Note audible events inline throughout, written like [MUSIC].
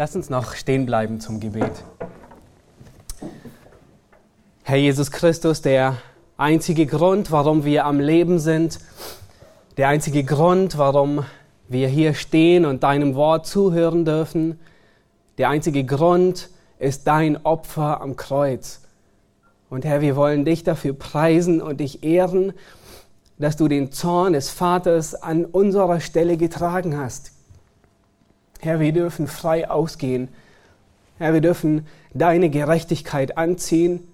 Lass uns noch stehen bleiben zum Gebet. Herr Jesus Christus, der einzige Grund, warum wir am Leben sind, der einzige Grund, warum wir hier stehen und deinem Wort zuhören dürfen, der einzige Grund ist dein Opfer am Kreuz. Und Herr, wir wollen dich dafür preisen und dich ehren, dass du den Zorn des Vaters an unserer Stelle getragen hast. Herr, wir dürfen frei ausgehen. Herr, wir dürfen deine Gerechtigkeit anziehen,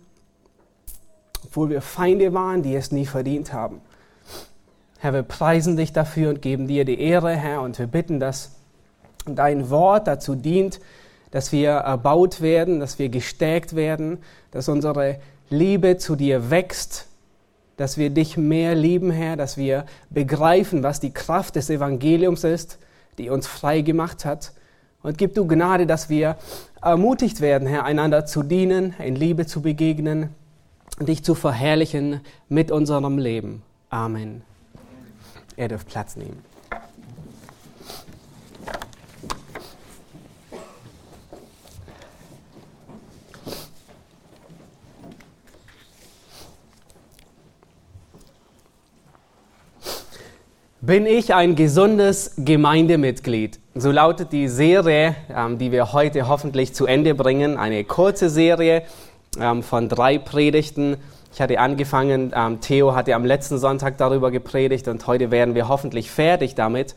obwohl wir Feinde waren, die es nie verdient haben. Herr, wir preisen dich dafür und geben dir die Ehre, Herr, und wir bitten, dass dein Wort dazu dient, dass wir erbaut werden, dass wir gestärkt werden, dass unsere Liebe zu dir wächst, dass wir dich mehr lieben, Herr, dass wir begreifen, was die Kraft des Evangeliums ist, die uns frei gemacht hat. Und gib du Gnade, dass wir ermutigt werden, Herr, einander zu dienen, in Liebe zu begegnen dich zu verherrlichen mit unserem Leben. Amen. Er dürft Platz nehmen. Bin ich ein gesundes Gemeindemitglied? So lautet die Serie, ähm, die wir heute hoffentlich zu Ende bringen. Eine kurze Serie ähm, von drei Predigten. Ich hatte angefangen, ähm, Theo hatte am letzten Sonntag darüber gepredigt und heute werden wir hoffentlich fertig damit.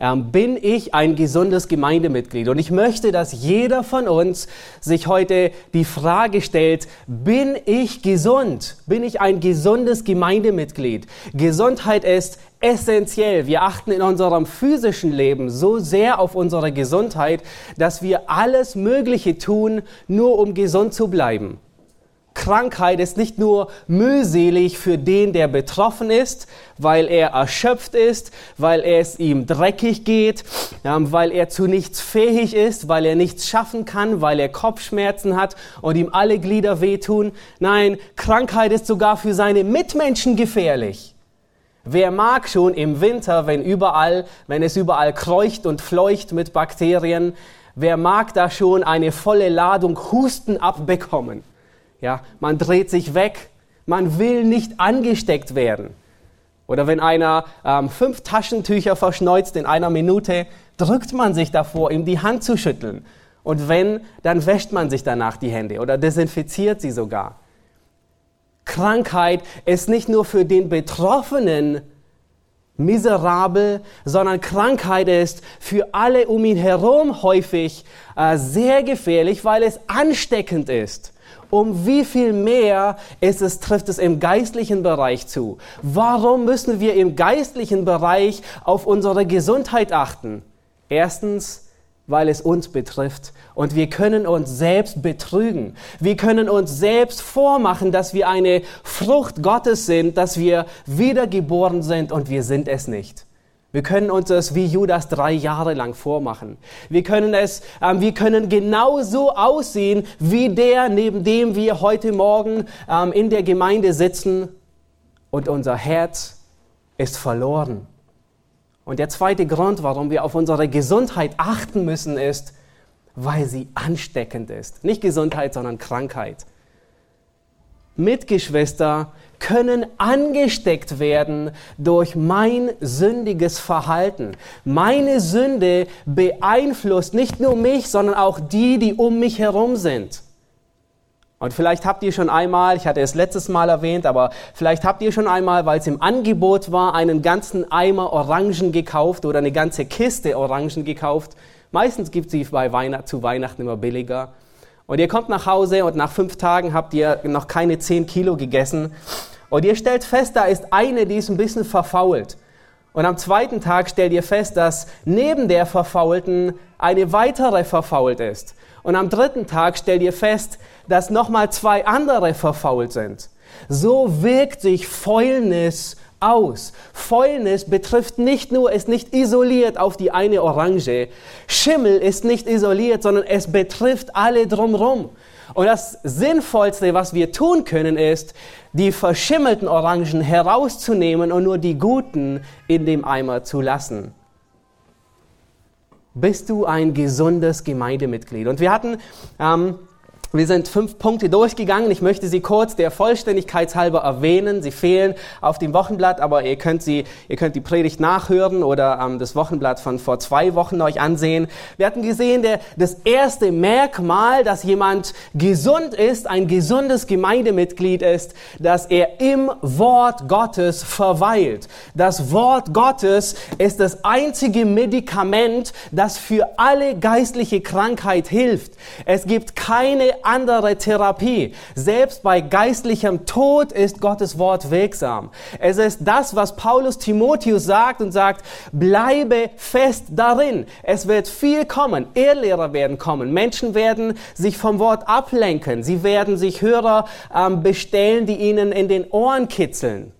Ähm, bin ich ein gesundes Gemeindemitglied? Und ich möchte, dass jeder von uns sich heute die Frage stellt, bin ich gesund? Bin ich ein gesundes Gemeindemitglied? Gesundheit ist essentiell. Wir achten in unserem physischen Leben so sehr auf unsere Gesundheit, dass wir alles Mögliche tun, nur um gesund zu bleiben. Krankheit ist nicht nur mühselig für den, der betroffen ist, weil er erschöpft ist, weil es ihm dreckig geht, weil er zu nichts fähig ist, weil er nichts schaffen kann, weil er Kopfschmerzen hat und ihm alle Glieder wehtun. Nein, Krankheit ist sogar für seine Mitmenschen gefährlich. Wer mag schon im Winter, wenn überall, wenn es überall kreucht und fleucht mit Bakterien, wer mag da schon eine volle Ladung Husten abbekommen? Ja, man dreht sich weg. Man will nicht angesteckt werden. Oder wenn einer ähm, fünf Taschentücher verschneuzt in einer Minute, drückt man sich davor, ihm die Hand zu schütteln. Und wenn, dann wäscht man sich danach die Hände oder desinfiziert sie sogar. Krankheit ist nicht nur für den Betroffenen miserabel, sondern Krankheit ist für alle um ihn herum häufig äh, sehr gefährlich, weil es ansteckend ist um wie viel mehr ist es, trifft es im geistlichen Bereich zu. Warum müssen wir im geistlichen Bereich auf unsere Gesundheit achten? Erstens, weil es uns betrifft. Und wir können uns selbst betrügen. Wir können uns selbst vormachen, dass wir eine Frucht Gottes sind, dass wir wiedergeboren sind und wir sind es nicht. Wir können uns das wie Judas drei Jahre lang vormachen. Wir können es, ähm, wir können genauso aussehen wie der, neben dem wir heute Morgen ähm, in der Gemeinde sitzen und unser Herz ist verloren. Und der zweite Grund, warum wir auf unsere Gesundheit achten müssen, ist, weil sie ansteckend ist. Nicht Gesundheit, sondern Krankheit. Mitgeschwister können angesteckt werden durch mein sündiges Verhalten. Meine Sünde beeinflusst nicht nur mich, sondern auch die, die um mich herum sind. Und vielleicht habt ihr schon einmal, ich hatte es letztes Mal erwähnt, aber vielleicht habt ihr schon einmal, weil es im Angebot war, einen ganzen Eimer Orangen gekauft oder eine ganze Kiste Orangen gekauft. Meistens gibt es sie bei Weihnacht, zu Weihnachten immer billiger. Und ihr kommt nach Hause und nach fünf Tagen habt ihr noch keine zehn Kilo gegessen. Und ihr stellt fest, da ist eine, die ist ein bisschen verfault. Und am zweiten Tag stellt ihr fest, dass neben der verfaulten eine weitere verfault ist. Und am dritten Tag stellt ihr fest, dass nochmal zwei andere verfault sind. So wirkt sich Fäulnis aus. Fäulnis betrifft nicht nur, ist nicht isoliert auf die eine Orange. Schimmel ist nicht isoliert, sondern es betrifft alle drumherum. Und das Sinnvollste, was wir tun können, ist, die verschimmelten Orangen herauszunehmen und nur die guten in dem Eimer zu lassen. Bist du ein gesundes Gemeindemitglied? Und wir hatten ähm, wir sind fünf Punkte durchgegangen. Ich möchte sie kurz der Vollständigkeit halber erwähnen. Sie fehlen auf dem Wochenblatt, aber ihr könnt sie, ihr könnt die Predigt nachhören oder ähm, das Wochenblatt von vor zwei Wochen euch ansehen. Wir hatten gesehen, der, das erste Merkmal, dass jemand gesund ist, ein gesundes Gemeindemitglied ist, dass er im Wort Gottes verweilt. Das Wort Gottes ist das einzige Medikament, das für alle geistliche Krankheit hilft. Es gibt keine andere Therapie. Selbst bei geistlichem Tod ist Gottes Wort wirksam. Es ist das, was Paulus Timotheus sagt und sagt, bleibe fest darin. Es wird viel kommen. Ehrlehrer werden kommen. Menschen werden sich vom Wort ablenken. Sie werden sich Hörer ähm, bestellen, die ihnen in den Ohren kitzeln.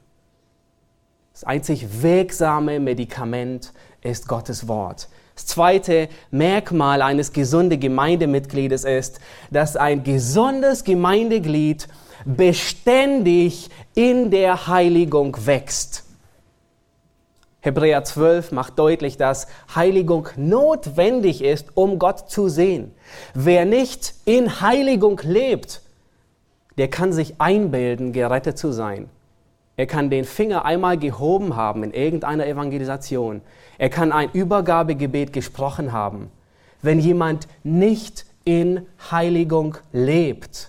Das einzig wirksame Medikament ist Gottes Wort. Das zweite Merkmal eines gesunden Gemeindemitgliedes ist, dass ein gesundes Gemeindeglied beständig in der Heiligung wächst. Hebräer 12 macht deutlich, dass Heiligung notwendig ist, um Gott zu sehen. Wer nicht in Heiligung lebt, der kann sich einbilden, gerettet zu sein. Er kann den Finger einmal gehoben haben in irgendeiner Evangelisation. Er kann ein Übergabegebet gesprochen haben. Wenn jemand nicht in Heiligung lebt,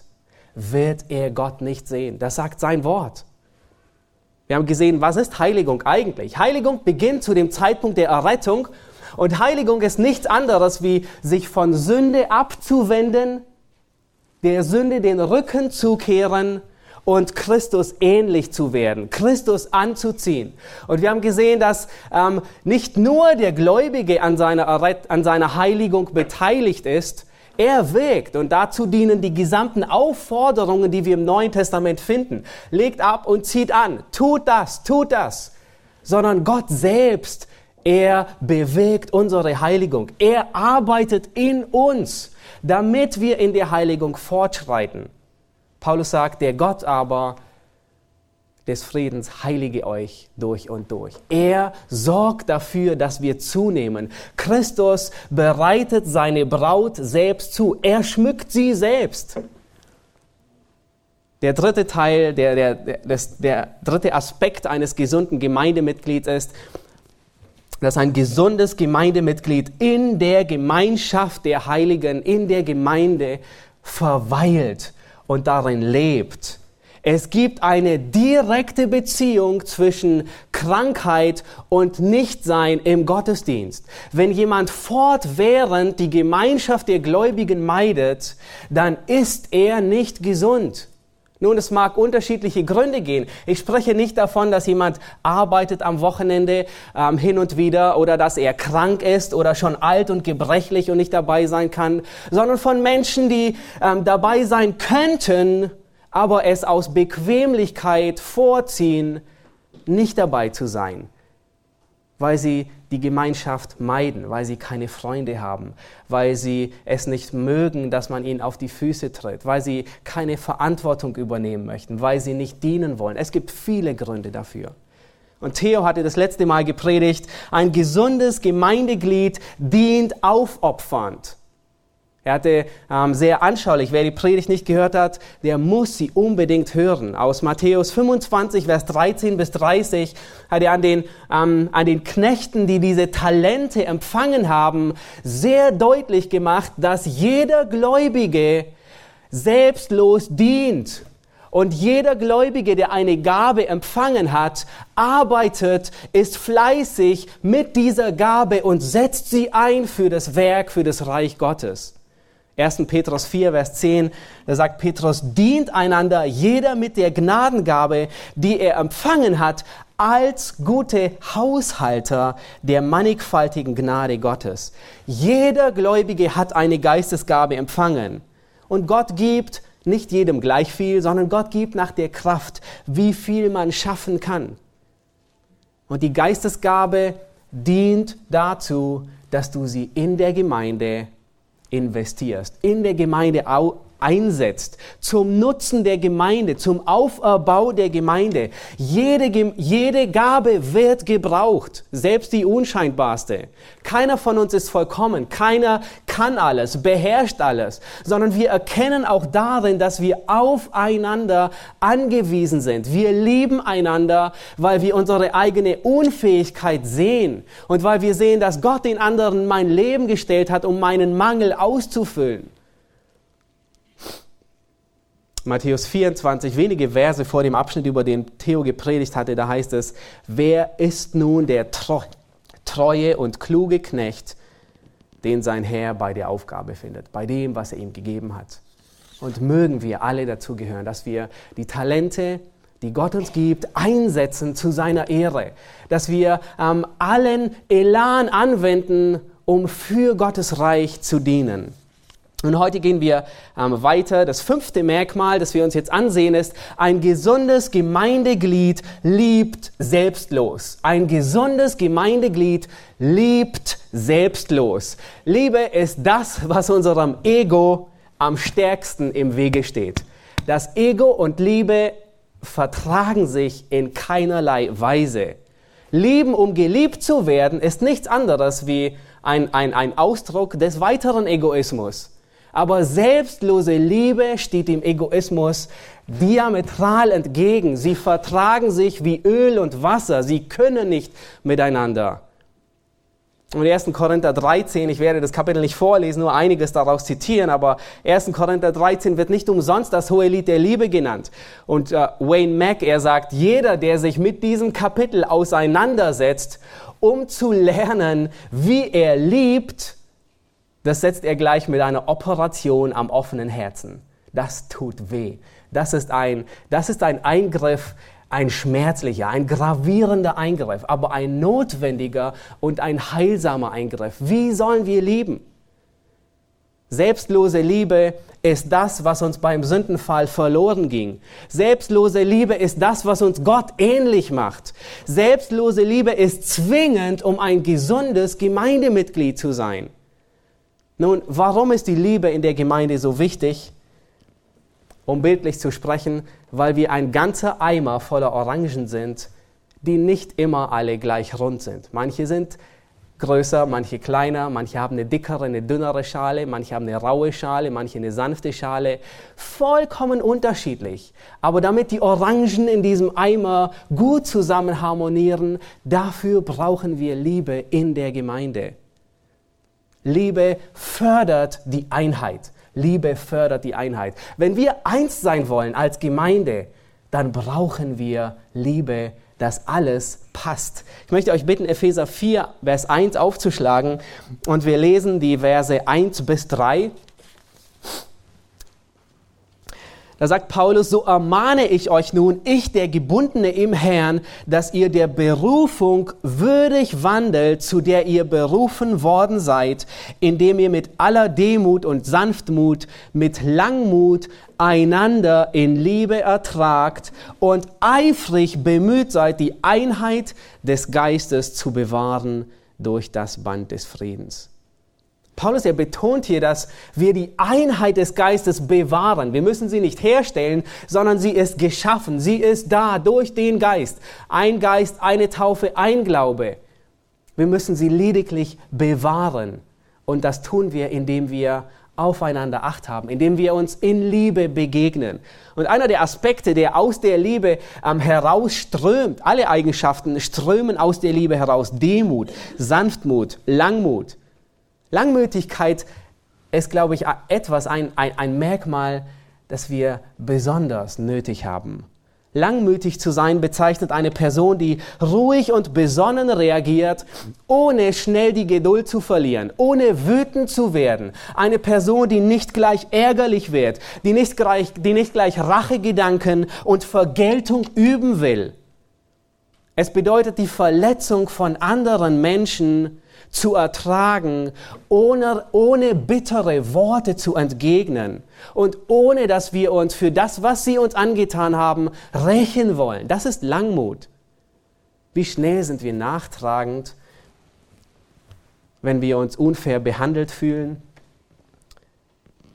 wird er Gott nicht sehen. Das sagt sein Wort. Wir haben gesehen, was ist Heiligung eigentlich? Heiligung beginnt zu dem Zeitpunkt der Errettung und Heiligung ist nichts anderes wie sich von Sünde abzuwenden, der Sünde den Rücken zukehren und Christus ähnlich zu werden, Christus anzuziehen. Und wir haben gesehen, dass ähm, nicht nur der Gläubige an seiner, an seiner Heiligung beteiligt ist, er wirkt und dazu dienen die gesamten Aufforderungen, die wir im Neuen Testament finden. Legt ab und zieht an, tut das, tut das, sondern Gott selbst, er bewegt unsere Heiligung. Er arbeitet in uns, damit wir in der Heiligung fortschreiten. Paulus sagt, der Gott aber des Friedens heilige euch durch und durch. Er sorgt dafür, dass wir zunehmen. Christus bereitet seine Braut selbst zu. Er schmückt sie selbst. Der dritte Teil, der, der, der, der dritte Aspekt eines gesunden Gemeindemitglieds ist, dass ein gesundes Gemeindemitglied in der Gemeinschaft der Heiligen, in der Gemeinde verweilt und darin lebt. Es gibt eine direkte Beziehung zwischen Krankheit und Nichtsein im Gottesdienst. Wenn jemand fortwährend die Gemeinschaft der Gläubigen meidet, dann ist er nicht gesund. Nun, es mag unterschiedliche Gründe gehen. Ich spreche nicht davon, dass jemand arbeitet am Wochenende ähm, hin und wieder oder dass er krank ist oder schon alt und gebrechlich und nicht dabei sein kann, sondern von Menschen, die ähm, dabei sein könnten, aber es aus Bequemlichkeit vorziehen, nicht dabei zu sein weil sie die Gemeinschaft meiden, weil sie keine Freunde haben, weil sie es nicht mögen, dass man ihnen auf die Füße tritt, weil sie keine Verantwortung übernehmen möchten, weil sie nicht dienen wollen. Es gibt viele Gründe dafür. Und Theo hatte das letzte Mal gepredigt, ein gesundes Gemeindeglied dient aufopfernd. Er hatte ähm, sehr anschaulich, wer die Predigt nicht gehört hat, der muss sie unbedingt hören. Aus Matthäus 25, Vers 13 bis 30 hat er an den, ähm, an den Knechten, die diese Talente empfangen haben, sehr deutlich gemacht, dass jeder Gläubige selbstlos dient. Und jeder Gläubige, der eine Gabe empfangen hat, arbeitet, ist fleißig mit dieser Gabe und setzt sie ein für das Werk, für das Reich Gottes. 1. Petrus 4, Vers 10, da sagt Petrus, dient einander jeder mit der Gnadengabe, die er empfangen hat, als gute Haushalter der mannigfaltigen Gnade Gottes. Jeder Gläubige hat eine Geistesgabe empfangen. Und Gott gibt nicht jedem gleich viel, sondern Gott gibt nach der Kraft, wie viel man schaffen kann. Und die Geistesgabe dient dazu, dass du sie in der Gemeinde investierst, in der Gemeinde einsetzt, zum Nutzen der Gemeinde, zum Auferbau der Gemeinde. Jede, jede Gabe wird gebraucht, selbst die unscheinbarste. Keiner von uns ist vollkommen, keiner kann alles, beherrscht alles, sondern wir erkennen auch darin, dass wir aufeinander angewiesen sind. Wir lieben einander, weil wir unsere eigene Unfähigkeit sehen und weil wir sehen, dass Gott den anderen mein Leben gestellt hat, um meinen Mangel auszufüllen. Matthäus 24, wenige Verse vor dem Abschnitt, über den Theo gepredigt hatte, da heißt es, wer ist nun der treue und kluge Knecht, den sein Herr bei der Aufgabe findet, bei dem, was er ihm gegeben hat. Und mögen wir alle dazu gehören, dass wir die Talente, die Gott uns gibt, einsetzen zu seiner Ehre, dass wir ähm, allen Elan anwenden, um für Gottes Reich zu dienen. Und heute gehen wir ähm, weiter. Das fünfte Merkmal, das wir uns jetzt ansehen, ist, ein gesundes Gemeindeglied liebt selbstlos. Ein gesundes Gemeindeglied liebt selbstlos. Liebe ist das, was unserem Ego am stärksten im Wege steht. Das Ego und Liebe vertragen sich in keinerlei Weise. Lieben, um geliebt zu werden, ist nichts anderes wie ein, ein, ein Ausdruck des weiteren Egoismus. Aber selbstlose Liebe steht dem Egoismus diametral entgegen. Sie vertragen sich wie Öl und Wasser. Sie können nicht miteinander. Und 1. Korinther 13, ich werde das Kapitel nicht vorlesen, nur einiges daraus zitieren, aber 1. Korinther 13 wird nicht umsonst das hohe Lied der Liebe genannt. Und äh, Wayne Mack, er sagt, jeder, der sich mit diesem Kapitel auseinandersetzt, um zu lernen, wie er liebt, das setzt er gleich mit einer Operation am offenen Herzen. Das tut weh. Das ist ein, das ist ein Eingriff, ein schmerzlicher, ein gravierender Eingriff, aber ein notwendiger und ein heilsamer Eingriff. Wie sollen wir lieben? Selbstlose Liebe ist das, was uns beim Sündenfall verloren ging. Selbstlose Liebe ist das, was uns Gott ähnlich macht. Selbstlose Liebe ist zwingend, um ein gesundes Gemeindemitglied zu sein. Nun, warum ist die Liebe in der Gemeinde so wichtig? Um bildlich zu sprechen, weil wir ein ganzer Eimer voller Orangen sind, die nicht immer alle gleich rund sind. Manche sind größer, manche kleiner, manche haben eine dickere, eine dünnere Schale, manche haben eine raue Schale, manche eine sanfte Schale. Vollkommen unterschiedlich. Aber damit die Orangen in diesem Eimer gut zusammen harmonieren, dafür brauchen wir Liebe in der Gemeinde. Liebe fördert die Einheit. Liebe fördert die Einheit. Wenn wir eins sein wollen als Gemeinde, dann brauchen wir Liebe, dass alles passt. Ich möchte euch bitten, Epheser 4, Vers 1 aufzuschlagen und wir lesen die Verse 1 bis 3. Da sagt Paulus, so ermahne ich euch nun, ich der Gebundene im Herrn, dass ihr der Berufung würdig wandelt, zu der ihr berufen worden seid, indem ihr mit aller Demut und Sanftmut, mit Langmut einander in Liebe ertragt und eifrig bemüht seid, die Einheit des Geistes zu bewahren durch das Band des Friedens. Paulus, er betont hier, dass wir die Einheit des Geistes bewahren. Wir müssen sie nicht herstellen, sondern sie ist geschaffen. Sie ist da durch den Geist. Ein Geist, eine Taufe, ein Glaube. Wir müssen sie lediglich bewahren. Und das tun wir, indem wir aufeinander Acht haben, indem wir uns in Liebe begegnen. Und einer der Aspekte, der aus der Liebe ähm, herausströmt, alle Eigenschaften strömen aus der Liebe heraus. Demut, Sanftmut, Langmut. Langmütigkeit ist, glaube ich, etwas, ein, ein, ein Merkmal, das wir besonders nötig haben. Langmütig zu sein bezeichnet eine Person, die ruhig und besonnen reagiert, ohne schnell die Geduld zu verlieren, ohne wütend zu werden. Eine Person, die nicht gleich ärgerlich wird, die nicht gleich, die nicht gleich Rachegedanken und Vergeltung üben will. Es bedeutet die Verletzung von anderen Menschen zu ertragen, ohne, ohne bittere Worte zu entgegnen und ohne dass wir uns für das, was sie uns angetan haben, rächen wollen. Das ist Langmut. Wie schnell sind wir nachtragend, wenn wir uns unfair behandelt fühlen?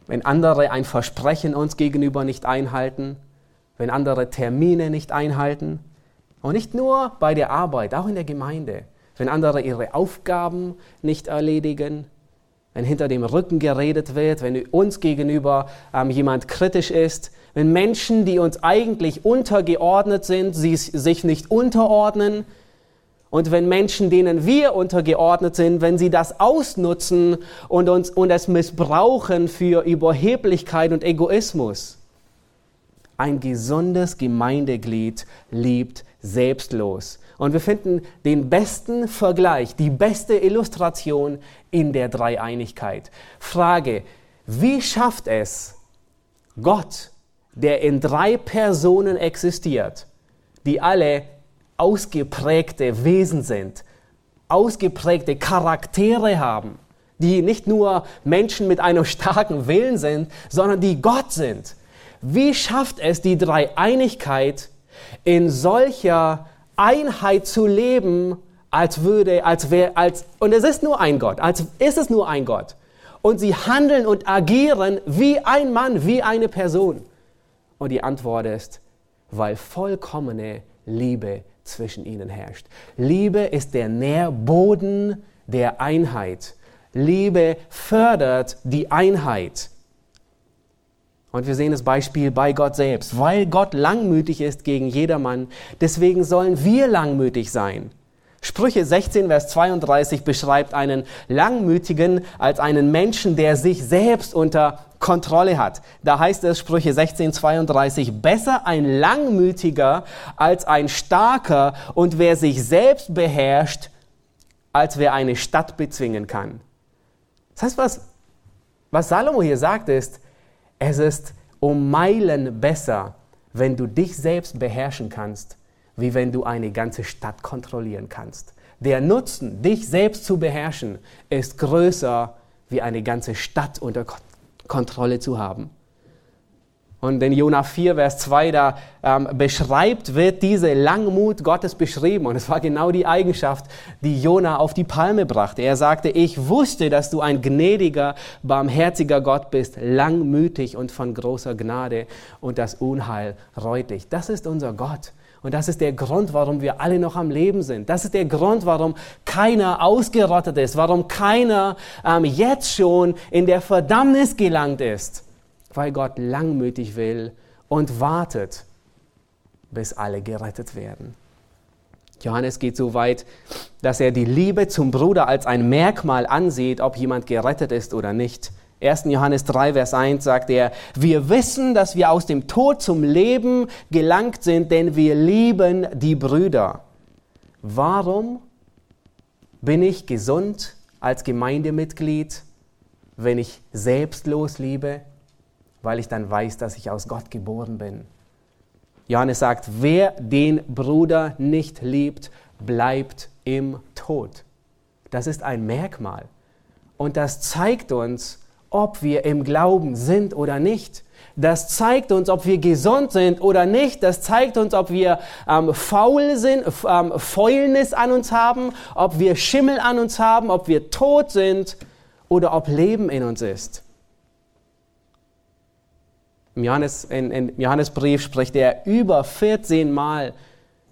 wenn andere ein Versprechen uns gegenüber nicht einhalten, wenn andere Termine nicht einhalten. Und nicht nur bei der Arbeit, auch in der Gemeinde. Wenn andere ihre Aufgaben nicht erledigen, wenn hinter dem Rücken geredet wird, wenn uns gegenüber ähm, jemand kritisch ist, wenn Menschen, die uns eigentlich untergeordnet sind, sie sich nicht unterordnen, und wenn Menschen, denen wir untergeordnet sind, wenn sie das ausnutzen und uns und es missbrauchen für Überheblichkeit und Egoismus. Ein gesundes Gemeindeglied liebt selbstlos. Und wir finden den besten Vergleich, die beste Illustration in der Dreieinigkeit. Frage, wie schafft es Gott, der in drei Personen existiert, die alle ausgeprägte Wesen sind, ausgeprägte Charaktere haben, die nicht nur Menschen mit einem starken Willen sind, sondern die Gott sind. Wie schafft es die Dreieinigkeit in solcher Einheit zu leben, als würde, als wäre, als, und es ist nur ein Gott, als ist es nur ein Gott. Und sie handeln und agieren wie ein Mann, wie eine Person. Und die Antwort ist, weil vollkommene Liebe zwischen ihnen herrscht. Liebe ist der Nährboden der Einheit. Liebe fördert die Einheit. Und wir sehen das Beispiel bei Gott selbst. Weil Gott langmütig ist gegen jedermann, deswegen sollen wir langmütig sein. Sprüche 16, Vers 32 beschreibt einen Langmütigen als einen Menschen, der sich selbst unter Kontrolle hat. Da heißt es Sprüche 16, 32, besser ein Langmütiger als ein Starker und wer sich selbst beherrscht, als wer eine Stadt bezwingen kann. Das heißt, was, was Salomo hier sagt, ist, es ist um Meilen besser, wenn du dich selbst beherrschen kannst, wie wenn du eine ganze Stadt kontrollieren kannst. Der Nutzen, dich selbst zu beherrschen, ist größer, wie eine ganze Stadt unter Kontrolle zu haben. Und in Jona 4, Vers 2, da ähm, beschreibt, wird diese Langmut Gottes beschrieben. Und es war genau die Eigenschaft, die Jona auf die Palme brachte. Er sagte, ich wusste, dass du ein gnädiger, barmherziger Gott bist, langmütig und von großer Gnade und das Unheil reut dich. Das ist unser Gott. Und das ist der Grund, warum wir alle noch am Leben sind. Das ist der Grund, warum keiner ausgerottet ist, warum keiner ähm, jetzt schon in der Verdammnis gelangt ist. Weil Gott langmütig will und wartet, bis alle gerettet werden. Johannes geht so weit, dass er die Liebe zum Bruder als ein Merkmal ansieht, ob jemand gerettet ist oder nicht. 1. Johannes 3, Vers 1 sagt er, wir wissen, dass wir aus dem Tod zum Leben gelangt sind, denn wir lieben die Brüder. Warum bin ich gesund als Gemeindemitglied, wenn ich selbstlos liebe? Weil ich dann weiß, dass ich aus Gott geboren bin. Johannes sagt, wer den Bruder nicht liebt, bleibt im Tod. Das ist ein Merkmal. Und das zeigt uns, ob wir im Glauben sind oder nicht. Das zeigt uns, ob wir gesund sind oder nicht. Das zeigt uns, ob wir ähm, faul sind, ähm, Fäulnis an uns haben, ob wir Schimmel an uns haben, ob wir tot sind oder ob Leben in uns ist. Im, Johannes, in, in Johannesbrief spricht er über 14 Mal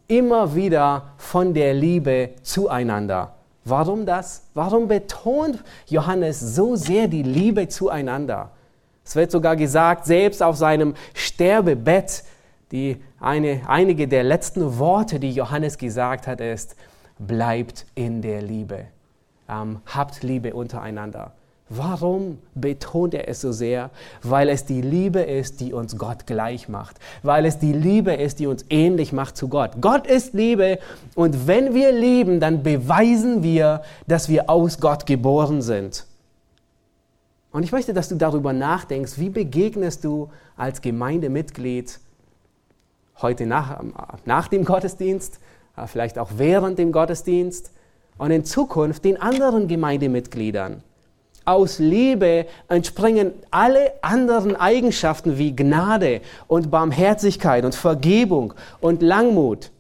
immer wieder von der Liebe zueinander. Warum das? Warum betont Johannes so sehr die Liebe zueinander? Es wird sogar gesagt, selbst auf seinem Sterbebett, die eine, einige der letzten Worte, die Johannes gesagt hat, ist, bleibt in der Liebe. Ähm, habt Liebe untereinander. Warum betont er es so sehr? Weil es die Liebe ist, die uns Gott gleich macht. Weil es die Liebe ist, die uns ähnlich macht zu Gott. Gott ist Liebe und wenn wir lieben, dann beweisen wir, dass wir aus Gott geboren sind. Und ich möchte, dass du darüber nachdenkst, wie begegnest du als Gemeindemitglied heute nach, nach dem Gottesdienst, vielleicht auch während dem Gottesdienst und in Zukunft den anderen Gemeindemitgliedern aus Liebe entspringen alle anderen Eigenschaften wie Gnade und Barmherzigkeit und Vergebung und Langmut.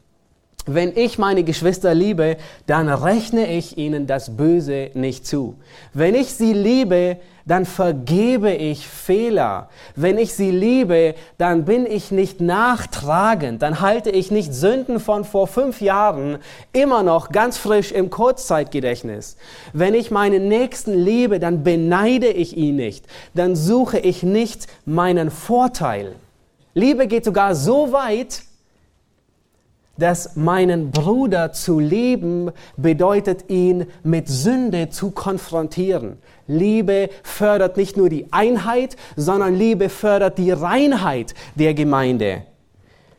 Wenn ich meine Geschwister liebe, dann rechne ich ihnen das Böse nicht zu. Wenn ich sie liebe, dann vergebe ich Fehler. Wenn ich sie liebe, dann bin ich nicht nachtragend, dann halte ich nicht Sünden von vor fünf Jahren immer noch ganz frisch im Kurzzeitgedächtnis. Wenn ich meinen Nächsten liebe, dann beneide ich ihn nicht, dann suche ich nicht meinen Vorteil. Liebe geht sogar so weit, dass meinen Bruder zu lieben bedeutet, ihn mit Sünde zu konfrontieren. Liebe fördert nicht nur die Einheit, sondern Liebe fördert die Reinheit der Gemeinde.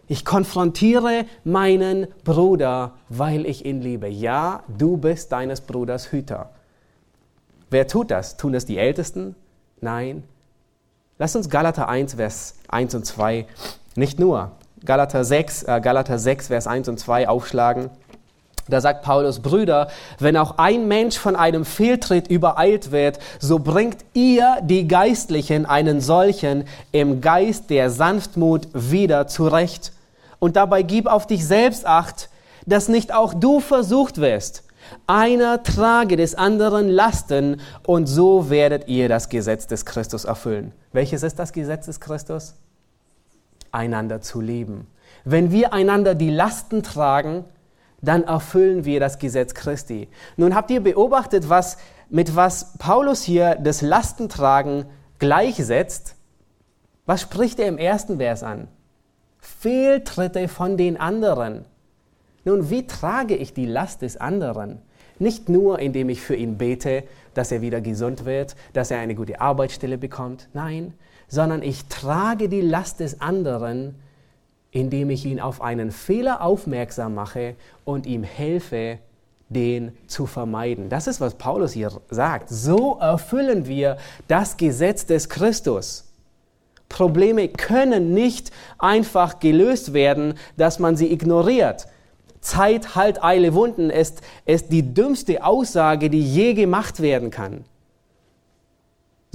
Ich konfrontiere meinen Bruder, weil ich ihn liebe. Ja, du bist deines Bruders Hüter. Wer tut das? Tun das die Ältesten? Nein. Lass uns Galater 1, Vers 1 und 2 nicht nur Galater 6, äh, Galater 6, Vers 1 und 2 aufschlagen. Da sagt Paulus, Brüder, wenn auch ein Mensch von einem Fehltritt übereilt wird, so bringt ihr, die Geistlichen, einen solchen im Geist der Sanftmut wieder zurecht. Und dabei gib auf dich selbst acht, dass nicht auch du versucht wirst. Einer trage des anderen Lasten und so werdet ihr das Gesetz des Christus erfüllen. Welches ist das Gesetz des Christus? Einander zu lieben. Wenn wir einander die Lasten tragen, dann erfüllen wir das Gesetz Christi. Nun habt ihr beobachtet, was, mit was Paulus hier das Lastentragen gleichsetzt? Was spricht er im ersten Vers an? Fehltritte von den anderen. Nun, wie trage ich die Last des anderen? Nicht nur, indem ich für ihn bete, dass er wieder gesund wird, dass er eine gute Arbeitsstelle bekommt. Nein, sondern ich trage die Last des anderen, indem ich ihn auf einen Fehler aufmerksam mache und ihm helfe, den zu vermeiden. Das ist, was Paulus hier sagt. So erfüllen wir das Gesetz des Christus. Probleme können nicht einfach gelöst werden, dass man sie ignoriert. Zeit, Halt, Eile, Wunden ist, ist die dümmste Aussage, die je gemacht werden kann.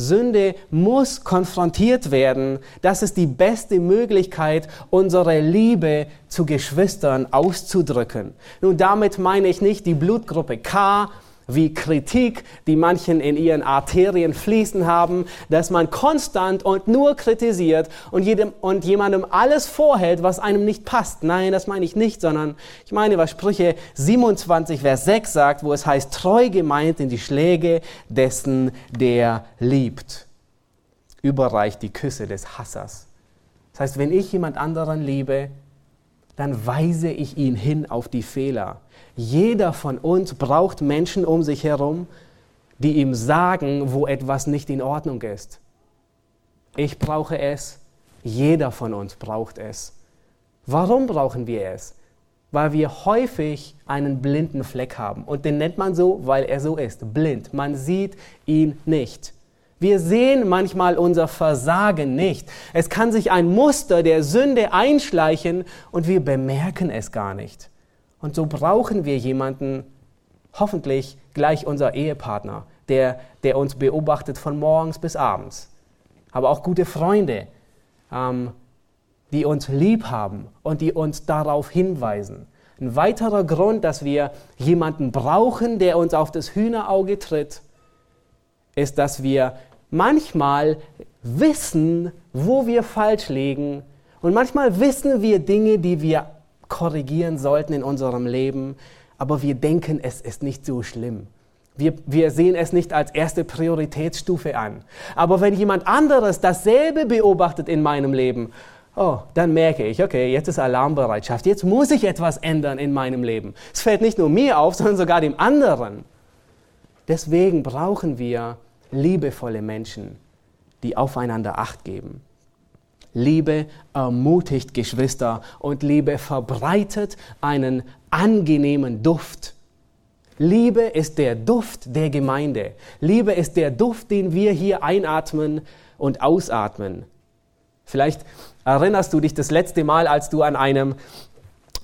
Sünde muss konfrontiert werden. Das ist die beste Möglichkeit, unsere Liebe zu Geschwistern auszudrücken. Nun, damit meine ich nicht die Blutgruppe K wie Kritik, die manchen in ihren Arterien fließen haben, dass man konstant und nur kritisiert und, jedem, und jemandem alles vorhält, was einem nicht passt. Nein, das meine ich nicht, sondern ich meine, was Sprüche 27, Vers 6 sagt, wo es heißt, treu gemeint in die Schläge dessen, der liebt. Überreicht die Küsse des Hassers. Das heißt, wenn ich jemand anderen liebe, dann weise ich ihn hin auf die Fehler. Jeder von uns braucht Menschen um sich herum, die ihm sagen, wo etwas nicht in Ordnung ist. Ich brauche es, jeder von uns braucht es. Warum brauchen wir es? Weil wir häufig einen blinden Fleck haben. Und den nennt man so, weil er so ist, blind. Man sieht ihn nicht. Wir sehen manchmal unser Versagen nicht. Es kann sich ein Muster der Sünde einschleichen und wir bemerken es gar nicht. Und so brauchen wir jemanden, hoffentlich gleich unser Ehepartner, der, der uns beobachtet von morgens bis abends. Aber auch gute Freunde, ähm, die uns lieb haben und die uns darauf hinweisen. Ein weiterer Grund, dass wir jemanden brauchen, der uns auf das Hühnerauge tritt, ist, dass wir manchmal wissen, wo wir falsch liegen und manchmal wissen wir Dinge, die wir korrigieren sollten in unserem Leben, aber wir denken, es ist nicht so schlimm. Wir, wir sehen es nicht als erste Prioritätsstufe an. Aber wenn jemand anderes dasselbe beobachtet in meinem Leben, oh, dann merke ich, okay, jetzt ist Alarmbereitschaft, jetzt muss ich etwas ändern in meinem Leben. Es fällt nicht nur mir auf, [LAUGHS] sondern sogar dem anderen. Deswegen brauchen wir liebevolle Menschen, die aufeinander acht geben. Liebe ermutigt Geschwister und Liebe verbreitet einen angenehmen Duft. Liebe ist der Duft der Gemeinde. Liebe ist der Duft, den wir hier einatmen und ausatmen. Vielleicht erinnerst du dich das letzte Mal, als du an einem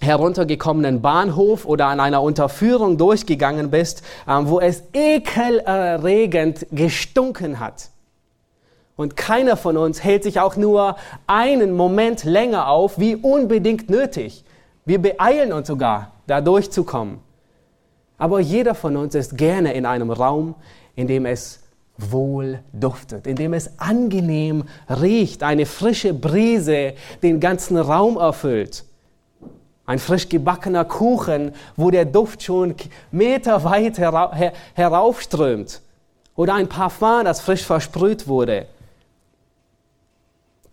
heruntergekommenen Bahnhof oder an einer Unterführung durchgegangen bist, ähm, wo es ekelerregend gestunken hat. Und keiner von uns hält sich auch nur einen Moment länger auf, wie unbedingt nötig. Wir beeilen uns sogar. da durchzukommen. Aber jeder von uns ist gerne in einem Raum, in dem es wohl duftet, in dem es angenehm riecht, eine frische Brise den ganzen Raum erfüllt. Ein frisch gebackener Kuchen, wo der Duft schon meterweit heraufströmt. Oder ein Parfum, das frisch versprüht wurde.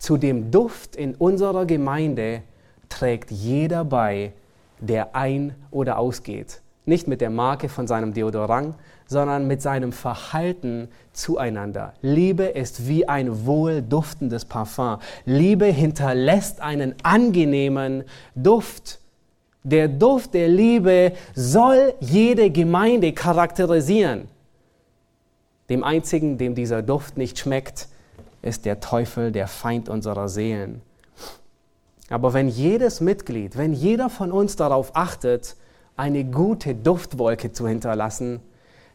Zu dem Duft in unserer Gemeinde trägt jeder bei, der ein- oder ausgeht. Nicht mit der Marke von seinem Deodorant, sondern mit seinem Verhalten zueinander. Liebe ist wie ein wohlduftendes Parfum. Liebe hinterlässt einen angenehmen Duft. Der Duft der Liebe soll jede Gemeinde charakterisieren. Dem einzigen, dem dieser Duft nicht schmeckt, ist der Teufel, der Feind unserer Seelen. Aber wenn jedes Mitglied, wenn jeder von uns darauf achtet, eine gute Duftwolke zu hinterlassen,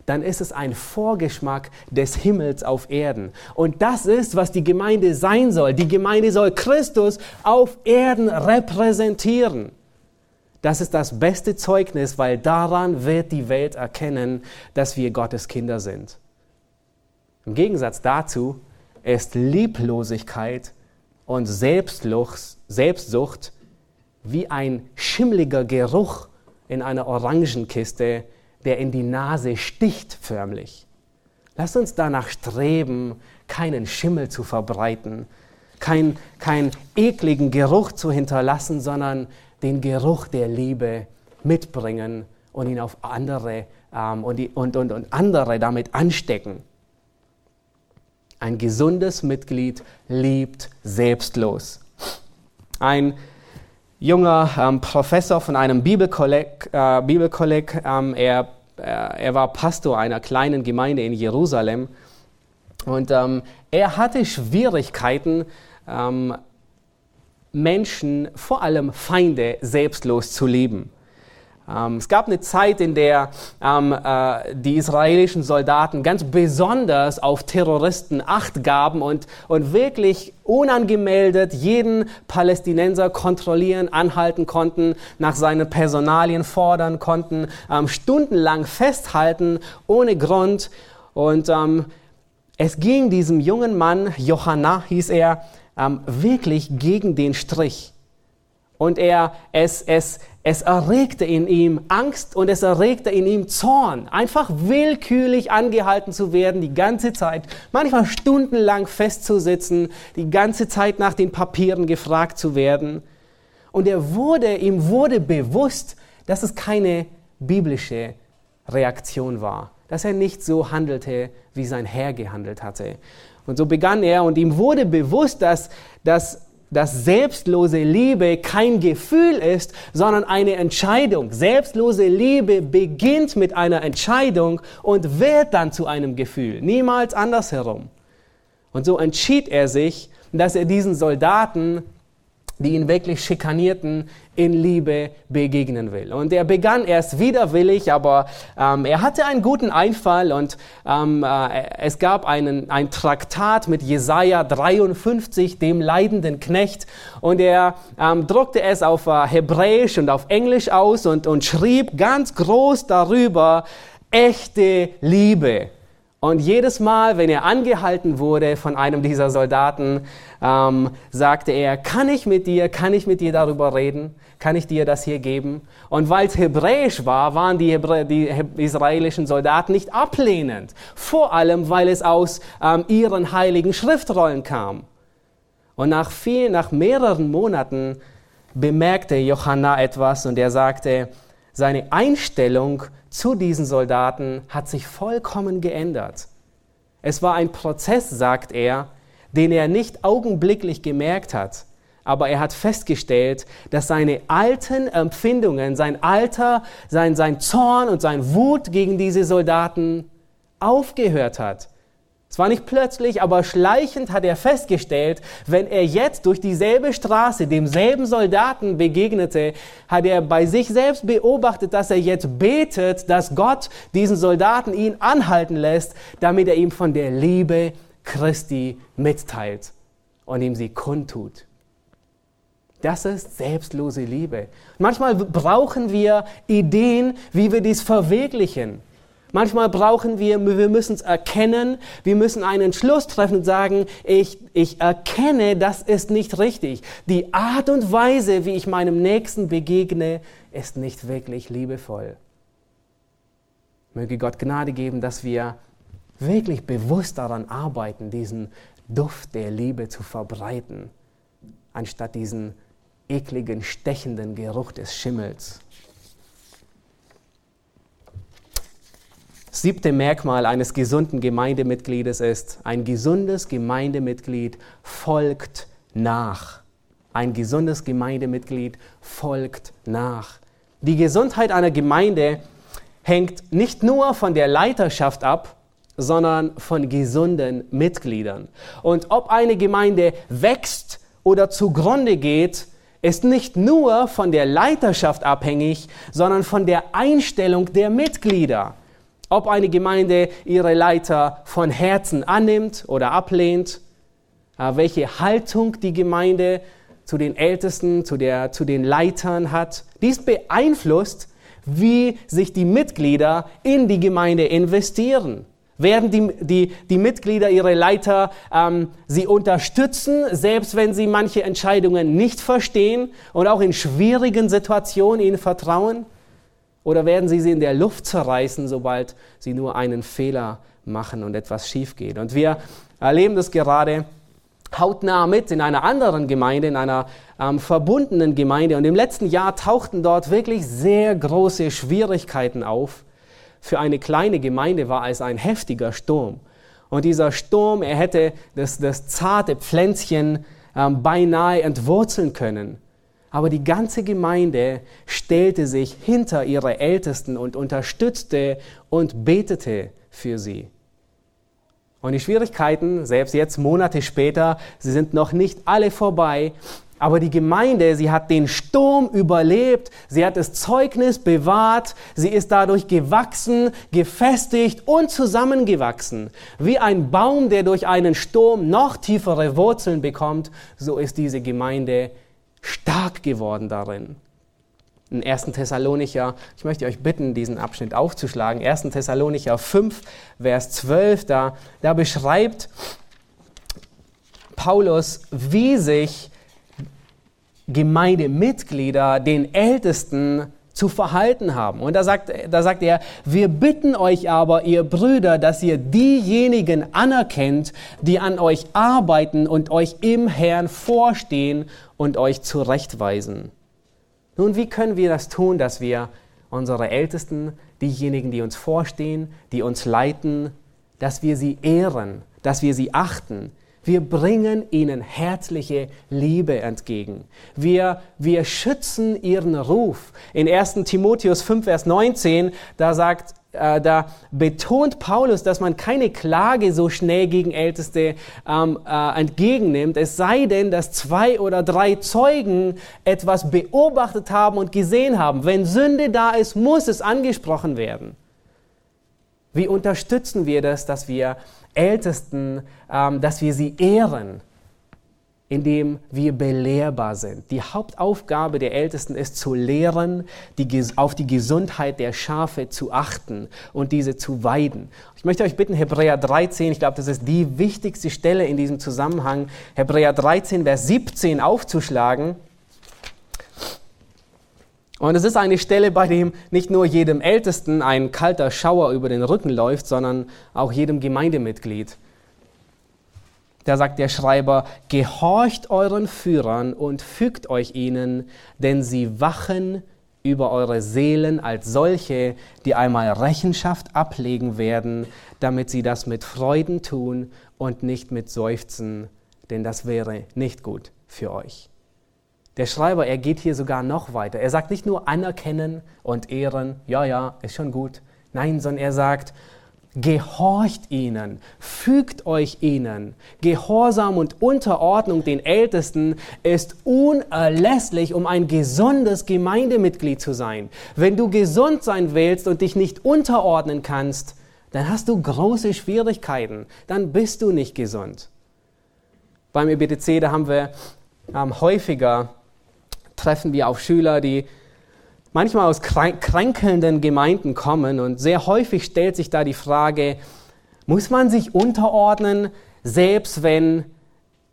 dann ist es ein Vorgeschmack des Himmels auf Erden. Und das ist, was die Gemeinde sein soll. Die Gemeinde soll Christus auf Erden repräsentieren. Das ist das beste Zeugnis, weil daran wird die Welt erkennen, dass wir Gottes Kinder sind. Im Gegensatz dazu ist Lieblosigkeit und Selbstsucht wie ein schimmliger Geruch in einer Orangenkiste, der in die Nase sticht förmlich. Lass uns danach streben, keinen Schimmel zu verbreiten, keinen kein ekligen Geruch zu hinterlassen, sondern den Geruch der Liebe mitbringen und ihn auf andere ähm, und, die, und, und, und andere damit anstecken. Ein gesundes Mitglied liebt selbstlos. Ein junger ähm, Professor von einem Bibelkolleg, äh, Bibelkolleg ähm, er, äh, er war Pastor einer kleinen Gemeinde in Jerusalem und ähm, er hatte Schwierigkeiten, ähm, Menschen, vor allem Feinde, selbstlos zu lieben. Ähm, es gab eine Zeit, in der ähm, äh, die israelischen Soldaten ganz besonders auf Terroristen Acht gaben und, und wirklich unangemeldet jeden Palästinenser kontrollieren, anhalten konnten, nach seinen Personalien fordern konnten, ähm, stundenlang festhalten, ohne Grund. Und es ging diesem jungen Mann, Johanna hieß er, wirklich gegen den Strich. Und er, es, es, es erregte in ihm Angst und es erregte in ihm Zorn, einfach willkürlich angehalten zu werden, die ganze Zeit, manchmal stundenlang festzusitzen, die ganze Zeit nach den Papieren gefragt zu werden. Und er wurde, ihm wurde bewusst, dass es keine biblische Reaktion war, dass er nicht so handelte, wie sein Herr gehandelt hatte. Und so begann er und ihm wurde bewusst, dass, dass, dass selbstlose Liebe kein Gefühl ist, sondern eine Entscheidung. Selbstlose Liebe beginnt mit einer Entscheidung und wird dann zu einem Gefühl, niemals andersherum. Und so entschied er sich, dass er diesen Soldaten die ihn wirklich schikanierten, in Liebe begegnen will. Und er begann erst widerwillig, aber ähm, er hatte einen guten Einfall und ähm, äh, es gab einen, ein Traktat mit Jesaja 53, dem leidenden Knecht, und er ähm, druckte es auf äh, Hebräisch und auf Englisch aus und, und schrieb ganz groß darüber, echte Liebe. Und jedes Mal, wenn er angehalten wurde von einem dieser Soldaten, ähm, sagte er, kann ich mit dir, kann ich mit dir darüber reden? Kann ich dir das hier geben? Und weil es hebräisch war, waren die, Hebrä die israelischen Soldaten nicht ablehnend. Vor allem, weil es aus ähm, ihren heiligen Schriftrollen kam. Und nach, viel, nach mehreren Monaten bemerkte Johanna etwas und er sagte, seine Einstellung zu diesen Soldaten hat sich vollkommen geändert. Es war ein Prozess, sagt er, den er nicht augenblicklich gemerkt hat, aber er hat festgestellt, dass seine alten Empfindungen, sein Alter, sein, sein Zorn und sein Wut gegen diese Soldaten aufgehört hat. Es war nicht plötzlich, aber schleichend hat er festgestellt, wenn er jetzt durch dieselbe Straße demselben Soldaten begegnete, hat er bei sich selbst beobachtet, dass er jetzt betet, dass Gott diesen Soldaten ihn anhalten lässt, damit er ihm von der Liebe Christi mitteilt und ihm sie kundtut. Das ist selbstlose Liebe. Manchmal brauchen wir Ideen, wie wir dies verwirklichen. Manchmal brauchen wir, wir müssen es erkennen, wir müssen einen Entschluss treffen und sagen, ich, ich erkenne, das ist nicht richtig. Die Art und Weise, wie ich meinem Nächsten begegne, ist nicht wirklich liebevoll. Möge Gott Gnade geben, dass wir wirklich bewusst daran arbeiten, diesen Duft der Liebe zu verbreiten, anstatt diesen ekligen, stechenden Geruch des Schimmels. Siebte Merkmal eines gesunden Gemeindemitgliedes ist, ein gesundes Gemeindemitglied folgt nach. Ein gesundes Gemeindemitglied folgt nach. Die Gesundheit einer Gemeinde hängt nicht nur von der Leiterschaft ab, sondern von gesunden Mitgliedern. Und ob eine Gemeinde wächst oder zugrunde geht, ist nicht nur von der Leiterschaft abhängig, sondern von der Einstellung der Mitglieder. Ob eine Gemeinde ihre Leiter von Herzen annimmt oder ablehnt, äh, welche Haltung die Gemeinde zu den Ältesten, zu, der, zu den Leitern hat, dies beeinflusst, wie sich die Mitglieder in die Gemeinde investieren. Werden die, die, die Mitglieder, ihre Leiter, ähm, sie unterstützen, selbst wenn sie manche Entscheidungen nicht verstehen und auch in schwierigen Situationen ihnen vertrauen? Oder werden sie sie in der Luft zerreißen, sobald sie nur einen Fehler machen und etwas schief geht? Und wir erleben das gerade hautnah mit in einer anderen Gemeinde, in einer ähm, verbundenen Gemeinde. Und im letzten Jahr tauchten dort wirklich sehr große Schwierigkeiten auf. Für eine kleine Gemeinde war es ein heftiger Sturm. Und dieser Sturm, er hätte das, das zarte Pflänzchen ähm, beinahe entwurzeln können. Aber die ganze Gemeinde stellte sich hinter ihre Ältesten und unterstützte und betete für sie. Und die Schwierigkeiten, selbst jetzt Monate später, sie sind noch nicht alle vorbei. Aber die Gemeinde, sie hat den Sturm überlebt, sie hat das Zeugnis bewahrt, sie ist dadurch gewachsen, gefestigt und zusammengewachsen. Wie ein Baum, der durch einen Sturm noch tiefere Wurzeln bekommt, so ist diese Gemeinde stark geworden darin. In 1. Thessalonicher, ich möchte euch bitten, diesen Abschnitt aufzuschlagen. 1. Thessalonicher 5, Vers 12, da, da beschreibt Paulus, wie sich Gemeindemitglieder den Ältesten zu verhalten haben. Und da sagt, da sagt er, wir bitten euch aber, ihr Brüder, dass ihr diejenigen anerkennt, die an euch arbeiten und euch im Herrn vorstehen und euch zurechtweisen. Nun, wie können wir das tun, dass wir unsere Ältesten, diejenigen, die uns vorstehen, die uns leiten, dass wir sie ehren, dass wir sie achten, wir bringen ihnen herzliche Liebe entgegen. Wir, wir schützen ihren Ruf. In 1. Timotheus 5, Vers 19, da sagt, äh, da betont Paulus, dass man keine Klage so schnell gegen Älteste ähm, äh, entgegennimmt, es sei denn, dass zwei oder drei Zeugen etwas beobachtet haben und gesehen haben. Wenn Sünde da ist, muss es angesprochen werden. Wie unterstützen wir das, dass wir Ältesten, ähm, dass wir sie ehren, indem wir belehrbar sind. Die Hauptaufgabe der Ältesten ist zu lehren, die, auf die Gesundheit der Schafe zu achten und diese zu weiden. Ich möchte euch bitten, Hebräer 13, ich glaube, das ist die wichtigste Stelle in diesem Zusammenhang, Hebräer 13, Vers 17 aufzuschlagen. Und es ist eine Stelle, bei dem nicht nur jedem Ältesten ein kalter Schauer über den Rücken läuft, sondern auch jedem Gemeindemitglied. Da sagt der Schreiber, gehorcht euren Führern und fügt euch ihnen, denn sie wachen über eure Seelen als solche, die einmal Rechenschaft ablegen werden, damit sie das mit Freuden tun und nicht mit Seufzen, denn das wäre nicht gut für euch. Der Schreiber, er geht hier sogar noch weiter. Er sagt nicht nur anerkennen und ehren, ja, ja, ist schon gut. Nein, sondern er sagt, gehorcht ihnen, fügt euch ihnen. Gehorsam und Unterordnung den Ältesten ist unerlässlich, um ein gesundes Gemeindemitglied zu sein. Wenn du gesund sein willst und dich nicht unterordnen kannst, dann hast du große Schwierigkeiten. Dann bist du nicht gesund. Beim EBTC, da haben wir ähm, häufiger treffen wir auf Schüler, die manchmal aus kränkelnden Gemeinden kommen und sehr häufig stellt sich da die Frage, muss man sich unterordnen, selbst wenn,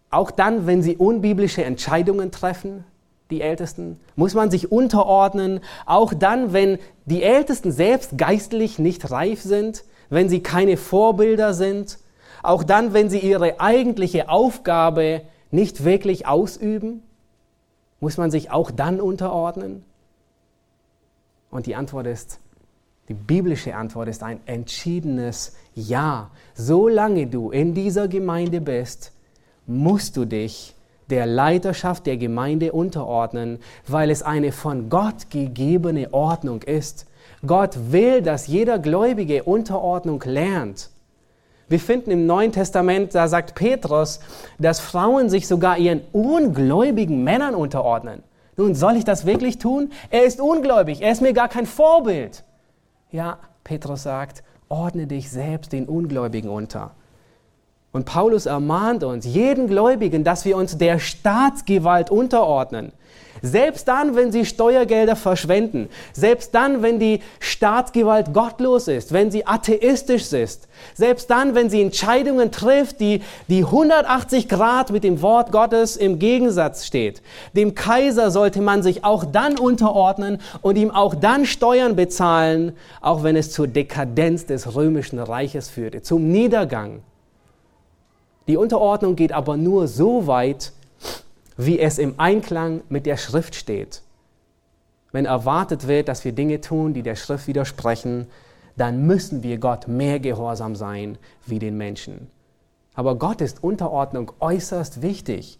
auch dann, wenn sie unbiblische Entscheidungen treffen, die Ältesten? Muss man sich unterordnen, auch dann, wenn die Ältesten selbst geistlich nicht reif sind, wenn sie keine Vorbilder sind, auch dann, wenn sie ihre eigentliche Aufgabe nicht wirklich ausüben? Muss man sich auch dann unterordnen? Und die Antwort ist, die biblische Antwort ist ein entschiedenes Ja. Solange du in dieser Gemeinde bist, musst du dich der Leiterschaft der Gemeinde unterordnen, weil es eine von Gott gegebene Ordnung ist. Gott will, dass jeder Gläubige Unterordnung lernt. Wir finden im Neuen Testament, da sagt Petrus, dass Frauen sich sogar ihren ungläubigen Männern unterordnen. Nun, soll ich das wirklich tun? Er ist ungläubig, er ist mir gar kein Vorbild. Ja, Petrus sagt, ordne dich selbst den Ungläubigen unter. Und Paulus ermahnt uns, jeden Gläubigen, dass wir uns der Staatsgewalt unterordnen. Selbst dann, wenn sie Steuergelder verschwenden, selbst dann, wenn die Staatsgewalt gottlos ist, wenn sie atheistisch ist, selbst dann, wenn sie Entscheidungen trifft, die, die 180 Grad mit dem Wort Gottes im Gegensatz steht. Dem Kaiser sollte man sich auch dann unterordnen und ihm auch dann Steuern bezahlen, auch wenn es zur Dekadenz des römischen Reiches führte, zum Niedergang. Die Unterordnung geht aber nur so weit, wie es im Einklang mit der Schrift steht. Wenn erwartet wird, dass wir Dinge tun, die der Schrift widersprechen, dann müssen wir Gott mehr gehorsam sein wie den Menschen. Aber Gott ist Unterordnung äußerst wichtig.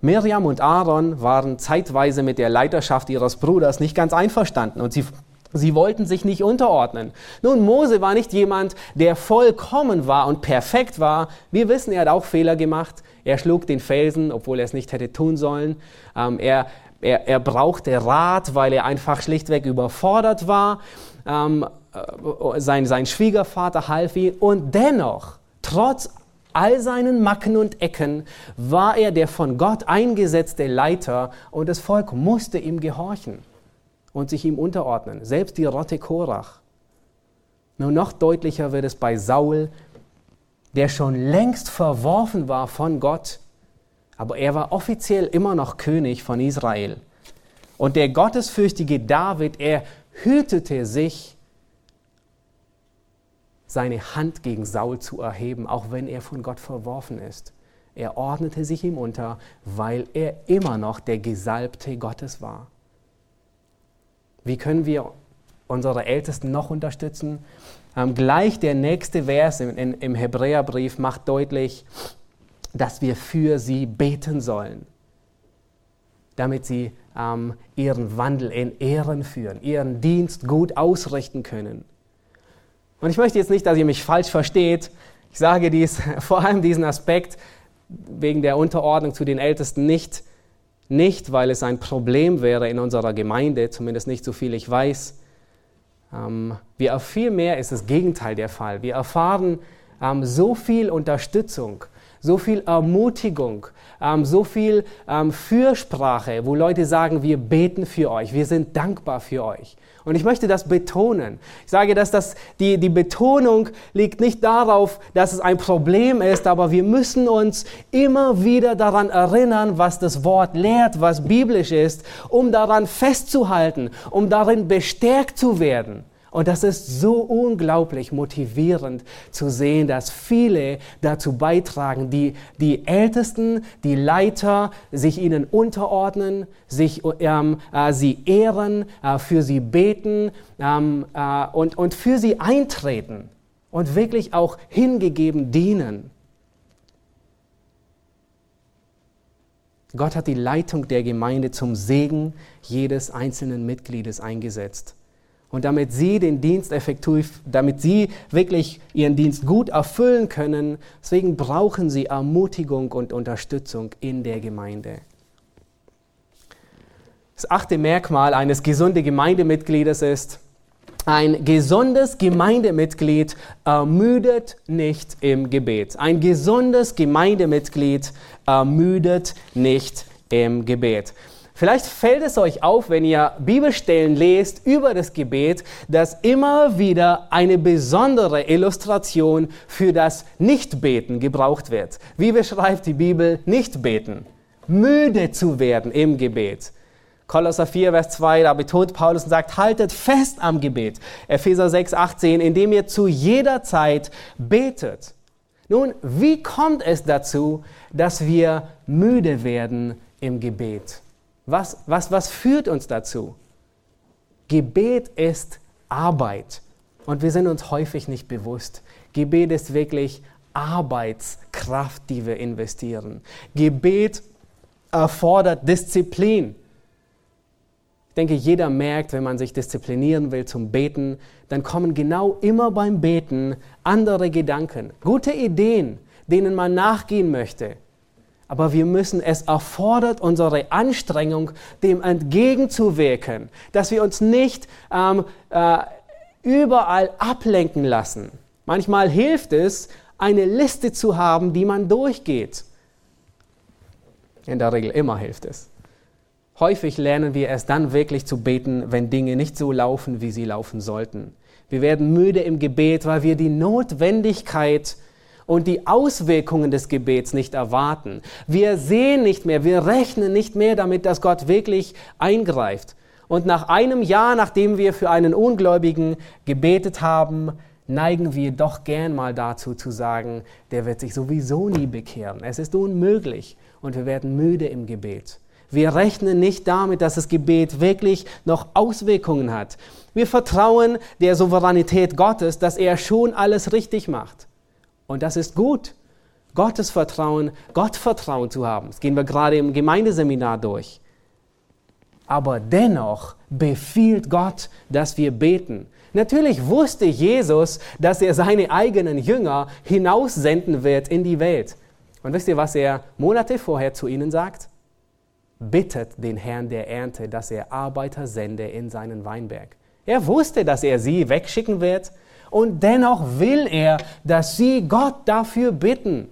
Miriam und Aaron waren zeitweise mit der Leiterschaft ihres Bruders nicht ganz einverstanden und sie Sie wollten sich nicht unterordnen. Nun, Mose war nicht jemand, der vollkommen war und perfekt war. Wir wissen, er hat auch Fehler gemacht. Er schlug den Felsen, obwohl er es nicht hätte tun sollen. Ähm, er, er, er brauchte Rat, weil er einfach schlichtweg überfordert war. Ähm, äh, sein, sein Schwiegervater half ihm. Und dennoch, trotz all seinen Macken und Ecken, war er der von Gott eingesetzte Leiter und das Volk musste ihm gehorchen und sich ihm unterordnen, selbst die Rotte Korach. Nur noch deutlicher wird es bei Saul, der schon längst verworfen war von Gott, aber er war offiziell immer noch König von Israel. Und der gottesfürchtige David, er hütete sich, seine Hand gegen Saul zu erheben, auch wenn er von Gott verworfen ist. Er ordnete sich ihm unter, weil er immer noch der Gesalbte Gottes war. Wie können wir unsere Ältesten noch unterstützen? Ähm, gleich der nächste Vers im, in, im Hebräerbrief macht deutlich, dass wir für sie beten sollen, damit sie ähm, ihren Wandel in Ehren führen, ihren Dienst gut ausrichten können. Und ich möchte jetzt nicht, dass ihr mich falsch versteht. Ich sage dies, [LAUGHS] vor allem diesen Aspekt wegen der Unterordnung zu den Ältesten nicht, nicht, weil es ein Problem wäre in unserer Gemeinde, zumindest nicht so viel ich weiß. Ähm, wir, vielmehr ist das Gegenteil der Fall. Wir erfahren ähm, so viel Unterstützung, so viel Ermutigung, ähm, so viel ähm, Fürsprache, wo Leute sagen, wir beten für euch, wir sind dankbar für euch. Und ich möchte das betonen. Ich sage, dass das, die, die Betonung liegt nicht darauf, dass es ein Problem ist, aber wir müssen uns immer wieder daran erinnern, was das Wort lehrt, was biblisch ist, um daran festzuhalten, um darin bestärkt zu werden. Und das ist so unglaublich motivierend zu sehen, dass viele dazu beitragen, die, die Ältesten, die Leiter sich ihnen unterordnen, sich, ähm, äh, sie ehren, äh, für sie beten ähm, äh, und, und für sie eintreten und wirklich auch hingegeben dienen. Gott hat die Leitung der Gemeinde zum Segen jedes einzelnen Mitgliedes eingesetzt. Und damit sie den Dienst effektiv, damit sie wirklich ihren Dienst gut erfüllen können, deswegen brauchen sie Ermutigung und Unterstützung in der Gemeinde. Das achte Merkmal eines gesunden Gemeindemitgliedes ist, ein gesundes Gemeindemitglied ermüdet nicht im Gebet. Ein gesundes Gemeindemitglied ermüdet nicht im Gebet. Vielleicht fällt es euch auf, wenn ihr Bibelstellen lest über das Gebet, dass immer wieder eine besondere Illustration für das Nichtbeten gebraucht wird. Wie beschreibt die Bibel Nichtbeten? Müde zu werden im Gebet. Kolosser 4, Vers 2, da betont Paulus und sagt, haltet fest am Gebet. Epheser 6, 18, indem ihr zu jeder Zeit betet. Nun, wie kommt es dazu, dass wir müde werden im Gebet? Was, was, was führt uns dazu? Gebet ist Arbeit und wir sind uns häufig nicht bewusst. Gebet ist wirklich Arbeitskraft, die wir investieren. Gebet erfordert Disziplin. Ich denke, jeder merkt, wenn man sich disziplinieren will zum Beten, dann kommen genau immer beim Beten andere Gedanken, gute Ideen, denen man nachgehen möchte. Aber wir müssen, es erfordert unsere Anstrengung, dem entgegenzuwirken, dass wir uns nicht ähm, äh, überall ablenken lassen. Manchmal hilft es, eine Liste zu haben, die man durchgeht. In der Regel immer hilft es. Häufig lernen wir es dann wirklich zu beten, wenn Dinge nicht so laufen, wie sie laufen sollten. Wir werden müde im Gebet, weil wir die Notwendigkeit und die Auswirkungen des Gebets nicht erwarten. Wir sehen nicht mehr, wir rechnen nicht mehr damit, dass Gott wirklich eingreift. Und nach einem Jahr, nachdem wir für einen Ungläubigen gebetet haben, neigen wir doch gern mal dazu zu sagen, der wird sich sowieso nie bekehren. Es ist unmöglich und wir werden müde im Gebet. Wir rechnen nicht damit, dass das Gebet wirklich noch Auswirkungen hat. Wir vertrauen der Souveränität Gottes, dass er schon alles richtig macht. Und das ist gut. Gottes Vertrauen, Gott Vertrauen zu haben. Das gehen wir gerade im Gemeindeseminar durch. Aber dennoch befiehlt Gott, dass wir beten. Natürlich wusste Jesus, dass er seine eigenen Jünger hinaussenden wird in die Welt. Und wisst ihr, was er Monate vorher zu ihnen sagt? Bittet den Herrn der Ernte, dass er Arbeiter sende in seinen Weinberg. Er wusste, dass er sie wegschicken wird und dennoch will er, dass sie Gott dafür bitten.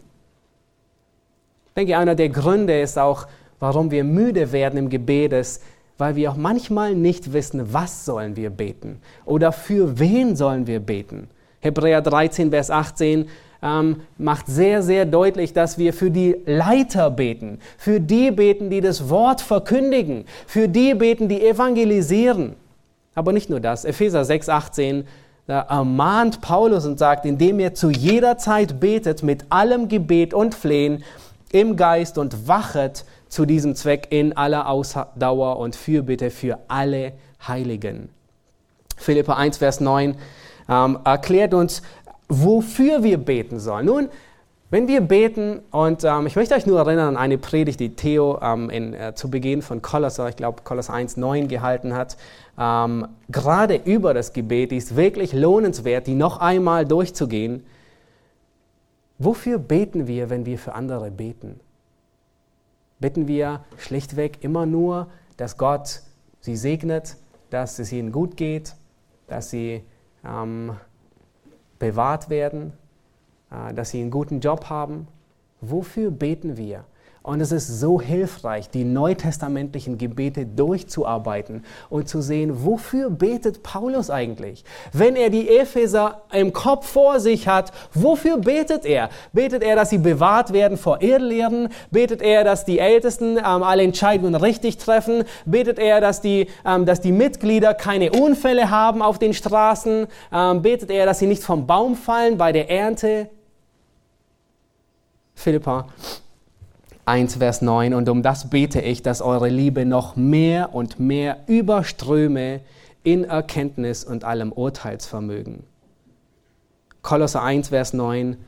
Ich denke, einer der Gründe ist auch, warum wir müde werden im Gebet, ist, weil wir auch manchmal nicht wissen, was sollen wir beten oder für wen sollen wir beten. Hebräer 13, Vers 18 ähm, macht sehr, sehr deutlich, dass wir für die Leiter beten, für die beten, die das Wort verkündigen, für die beten, die evangelisieren. Aber nicht nur das. Epheser 6, 18 da ermahnt Paulus und sagt, indem ihr zu jeder Zeit betet mit allem Gebet und Flehen im Geist und wachet zu diesem Zweck in aller Ausdauer und Fürbitte für alle Heiligen. Philippa 1, Vers 9 ähm, erklärt uns, wofür wir beten sollen. Nun, wenn wir beten, und ähm, ich möchte euch nur erinnern an eine Predigt, die Theo ähm, in, äh, zu Beginn von Kolosser, ich glaube Kolosser 1, 9 gehalten hat, ähm, gerade über das Gebet, ist wirklich lohnenswert, die noch einmal durchzugehen. Wofür beten wir, wenn wir für andere beten? Bitten wir schlichtweg immer nur, dass Gott sie segnet, dass es ihnen gut geht, dass sie ähm, bewahrt werden, äh, dass sie einen guten Job haben? Wofür beten wir? Und es ist so hilfreich, die neutestamentlichen Gebete durchzuarbeiten und zu sehen, wofür betet Paulus eigentlich? Wenn er die Epheser im Kopf vor sich hat, wofür betet er? Betet er, dass sie bewahrt werden vor Irrlehren? Betet er, dass die Ältesten ähm, alle Entscheidungen richtig treffen? Betet er, dass die, ähm, dass die Mitglieder keine Unfälle haben auf den Straßen? Ähm, betet er, dass sie nicht vom Baum fallen bei der Ernte? Philippa 1, Vers 9. Und um das bete ich, dass eure Liebe noch mehr und mehr überströme in Erkenntnis und allem Urteilsvermögen. Kolosser 1, Vers 9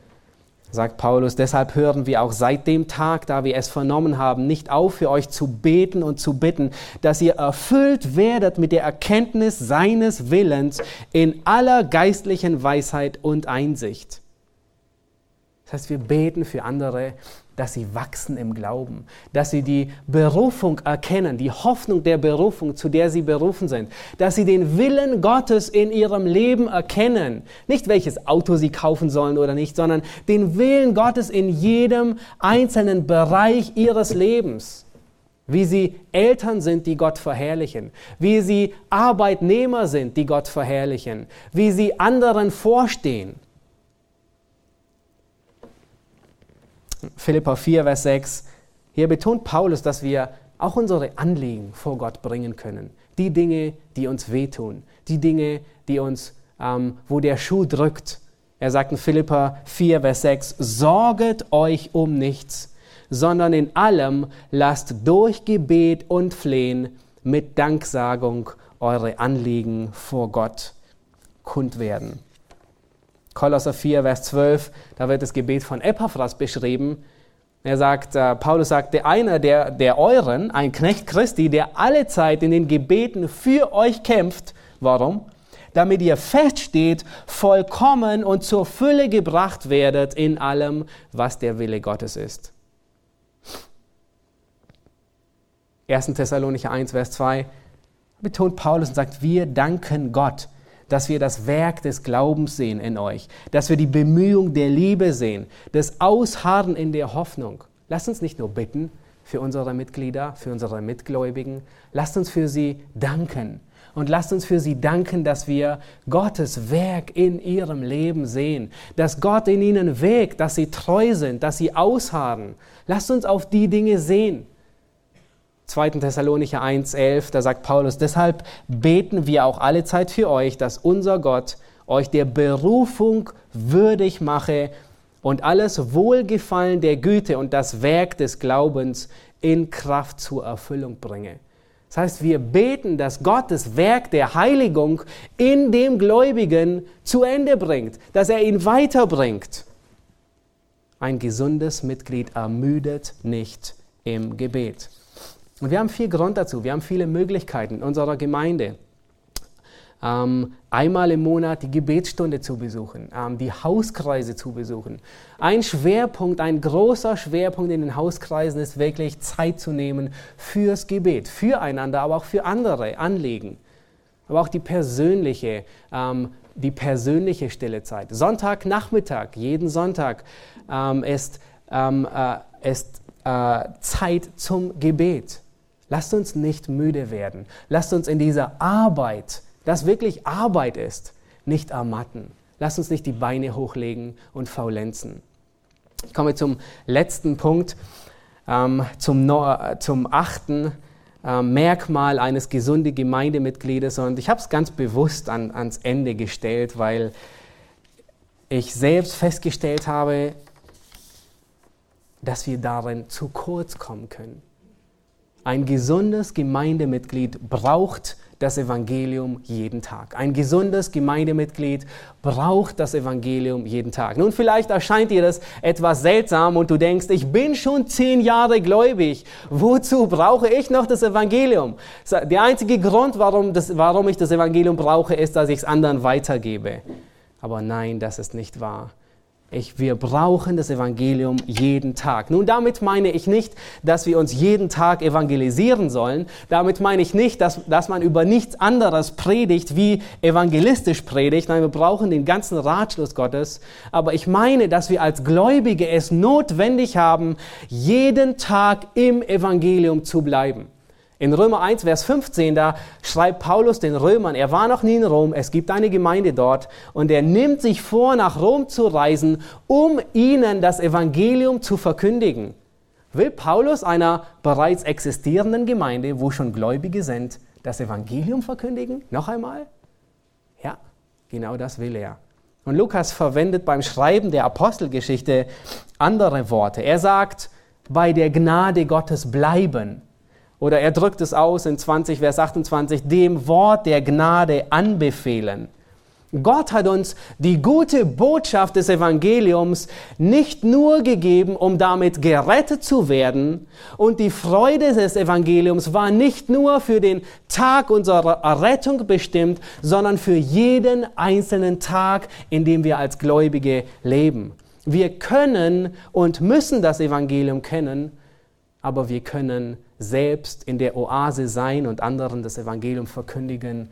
sagt Paulus, deshalb hören wir auch seit dem Tag, da wir es vernommen haben, nicht auf für euch zu beten und zu bitten, dass ihr erfüllt werdet mit der Erkenntnis seines Willens in aller geistlichen Weisheit und Einsicht. Das heißt, wir beten für andere, dass sie wachsen im Glauben, dass sie die Berufung erkennen, die Hoffnung der Berufung, zu der sie berufen sind, dass sie den Willen Gottes in ihrem Leben erkennen. Nicht welches Auto sie kaufen sollen oder nicht, sondern den Willen Gottes in jedem einzelnen Bereich ihres Lebens. wie sie Eltern sind, die Gott verherrlichen, wie sie Arbeitnehmer sind, die Gott verherrlichen, wie sie anderen vorstehen. Philippa 4, Vers 6. Hier betont Paulus, dass wir auch unsere Anliegen vor Gott bringen können. Die Dinge, die uns wehtun, die Dinge, die uns, ähm, wo der Schuh drückt. Er sagt in Philippa 4, Vers 6, sorget euch um nichts, sondern in allem lasst durch Gebet und Flehen mit Danksagung eure Anliegen vor Gott kund werden. Kolosser 4, Vers 12, da wird das Gebet von Epaphras beschrieben. Er sagt, äh, Paulus sagt, der einer der, der euren, ein Knecht Christi, der alle Zeit in den Gebeten für euch kämpft. Warum? Damit ihr feststeht, vollkommen und zur Fülle gebracht werdet in allem, was der Wille Gottes ist. 1. Thessalonicher 1, Vers 2 betont Paulus und sagt, wir danken Gott, dass wir das Werk des Glaubens sehen in euch, dass wir die Bemühung der Liebe sehen, das Ausharren in der Hoffnung. Lasst uns nicht nur bitten für unsere Mitglieder, für unsere Mitgläubigen, lasst uns für sie danken. Und lasst uns für sie danken, dass wir Gottes Werk in ihrem Leben sehen, dass Gott in ihnen wirkt, dass sie treu sind, dass sie ausharren. Lasst uns auf die Dinge sehen. 2. Thessalonicher 1,11, da sagt Paulus, deshalb beten wir auch alle Zeit für euch, dass unser Gott euch der Berufung würdig mache und alles Wohlgefallen der Güte und das Werk des Glaubens in Kraft zur Erfüllung bringe. Das heißt, wir beten, dass Gott das Werk der Heiligung in dem Gläubigen zu Ende bringt, dass er ihn weiterbringt. Ein gesundes Mitglied ermüdet nicht im Gebet. Und wir haben viel Grund dazu, wir haben viele Möglichkeiten in unserer Gemeinde. Ähm, einmal im Monat die Gebetsstunde zu besuchen, ähm, die Hauskreise zu besuchen. Ein Schwerpunkt, ein großer Schwerpunkt in den Hauskreisen ist wirklich Zeit zu nehmen fürs Gebet, füreinander, aber auch für andere Anliegen. Aber auch die persönliche, ähm, die persönliche stille Zeit. Sonntagnachmittag, jeden Sonntag ähm, ist, ähm, äh, ist äh, Zeit zum Gebet. Lasst uns nicht müde werden. Lasst uns in dieser Arbeit, das wirklich Arbeit ist, nicht ermatten. Lasst uns nicht die Beine hochlegen und faulenzen. Ich komme zum letzten Punkt, ähm, zum, zum achten äh, Merkmal eines gesunden Gemeindemitgliedes. Und ich habe es ganz bewusst an, ans Ende gestellt, weil ich selbst festgestellt habe, dass wir darin zu kurz kommen können. Ein gesundes Gemeindemitglied braucht das Evangelium jeden Tag. Ein gesundes Gemeindemitglied braucht das Evangelium jeden Tag. Nun, vielleicht erscheint dir das etwas seltsam und du denkst, ich bin schon zehn Jahre gläubig. Wozu brauche ich noch das Evangelium? Der einzige Grund, warum, das, warum ich das Evangelium brauche, ist, dass ich es anderen weitergebe. Aber nein, das ist nicht wahr. Ich, wir brauchen das Evangelium jeden Tag. Nun, damit meine ich nicht, dass wir uns jeden Tag evangelisieren sollen. Damit meine ich nicht, dass, dass man über nichts anderes predigt, wie evangelistisch predigt. Nein, wir brauchen den ganzen Ratschluss Gottes. Aber ich meine, dass wir als Gläubige es notwendig haben, jeden Tag im Evangelium zu bleiben. In Römer 1, Vers 15, da schreibt Paulus den Römern, er war noch nie in Rom, es gibt eine Gemeinde dort und er nimmt sich vor, nach Rom zu reisen, um ihnen das Evangelium zu verkündigen. Will Paulus einer bereits existierenden Gemeinde, wo schon Gläubige sind, das Evangelium verkündigen? Noch einmal? Ja, genau das will er. Und Lukas verwendet beim Schreiben der Apostelgeschichte andere Worte. Er sagt, bei der Gnade Gottes bleiben oder er drückt es aus in 20, Vers 28, dem Wort der Gnade anbefehlen. Gott hat uns die gute Botschaft des Evangeliums nicht nur gegeben, um damit gerettet zu werden. Und die Freude des Evangeliums war nicht nur für den Tag unserer Errettung bestimmt, sondern für jeden einzelnen Tag, in dem wir als Gläubige leben. Wir können und müssen das Evangelium kennen, aber wir können selbst in der Oase sein und anderen das Evangelium verkündigen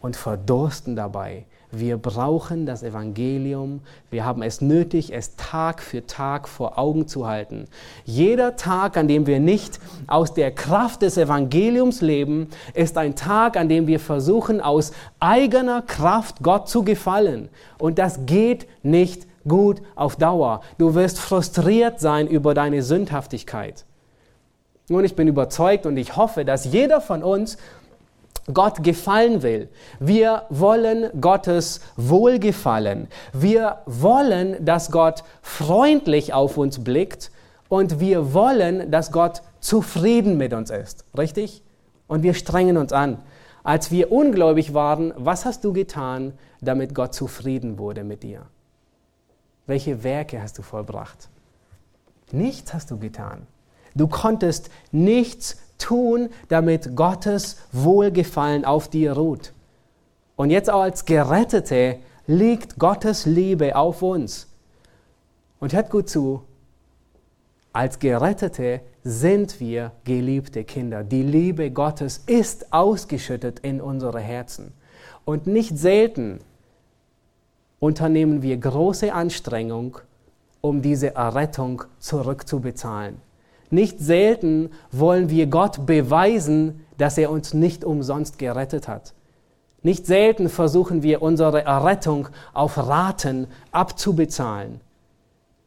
und verdursten dabei. Wir brauchen das Evangelium. Wir haben es nötig, es Tag für Tag vor Augen zu halten. Jeder Tag, an dem wir nicht aus der Kraft des Evangeliums leben, ist ein Tag, an dem wir versuchen, aus eigener Kraft Gott zu gefallen. Und das geht nicht gut auf Dauer. Du wirst frustriert sein über deine Sündhaftigkeit. Und ich bin überzeugt und ich hoffe, dass jeder von uns Gott gefallen will. Wir wollen Gottes Wohlgefallen. Wir wollen, dass Gott freundlich auf uns blickt und wir wollen, dass Gott zufrieden mit uns ist. Richtig? Und wir strengen uns an. Als wir ungläubig waren, was hast du getan, damit Gott zufrieden wurde mit dir? Welche Werke hast du vollbracht? Nichts hast du getan. Du konntest nichts tun, damit Gottes Wohlgefallen auf dir ruht. Und jetzt auch als Gerettete liegt Gottes Liebe auf uns. Und hört gut zu, als Gerettete sind wir geliebte Kinder. Die Liebe Gottes ist ausgeschüttet in unsere Herzen. Und nicht selten unternehmen wir große Anstrengung, um diese Errettung zurückzubezahlen. Nicht selten wollen wir Gott beweisen, dass er uns nicht umsonst gerettet hat. Nicht selten versuchen wir unsere Errettung auf Raten abzubezahlen.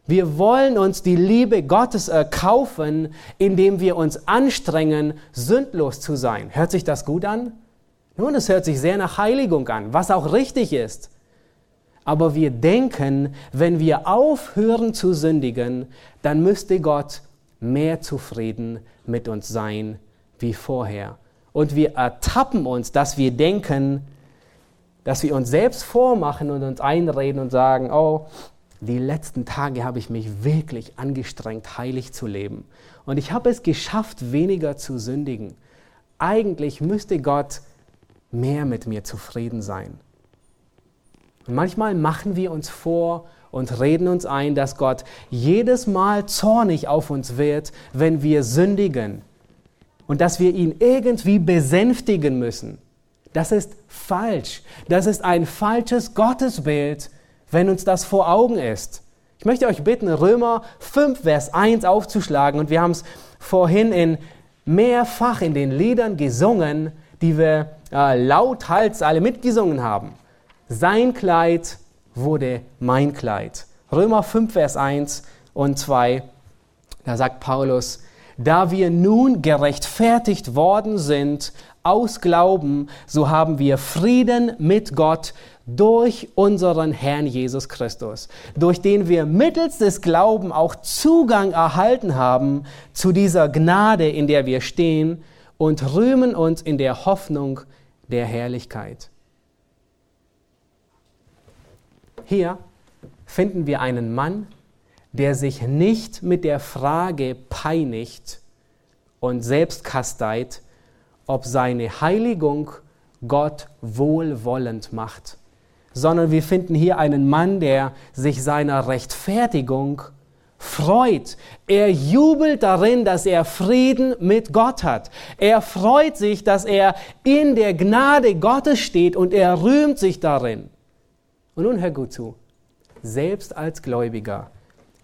Wir wollen uns die Liebe Gottes erkaufen, indem wir uns anstrengen, sündlos zu sein. Hört sich das gut an? Nun, es hört sich sehr nach Heiligung an, was auch richtig ist. Aber wir denken, wenn wir aufhören zu sündigen, dann müsste Gott mehr zufrieden mit uns sein wie vorher. Und wir ertappen uns, dass wir denken, dass wir uns selbst vormachen und uns einreden und sagen, oh, die letzten Tage habe ich mich wirklich angestrengt, heilig zu leben. Und ich habe es geschafft, weniger zu sündigen. Eigentlich müsste Gott mehr mit mir zufrieden sein. Und manchmal machen wir uns vor, und reden uns ein, dass Gott jedes Mal zornig auf uns wird, wenn wir sündigen und dass wir ihn irgendwie besänftigen müssen. Das ist falsch. Das ist ein falsches Gottesbild, wenn uns das vor Augen ist. Ich möchte euch bitten, Römer 5, Vers 1 aufzuschlagen und wir haben es vorhin in mehrfach in den Liedern gesungen, die wir äh, lauthals alle mitgesungen haben. Sein Kleid wurde mein Kleid. Römer 5, Vers 1 und 2, da sagt Paulus, da wir nun gerechtfertigt worden sind aus Glauben, so haben wir Frieden mit Gott durch unseren Herrn Jesus Christus, durch den wir mittels des Glauben auch Zugang erhalten haben zu dieser Gnade, in der wir stehen und rühmen uns in der Hoffnung der Herrlichkeit. Hier finden wir einen Mann, der sich nicht mit der Frage peinigt und selbst kasteit, ob seine Heiligung Gott wohlwollend macht, sondern wir finden hier einen Mann, der sich seiner Rechtfertigung freut. Er jubelt darin, dass er Frieden mit Gott hat. Er freut sich, dass er in der Gnade Gottes steht und er rühmt sich darin. Und nun hör gut zu. Selbst als Gläubiger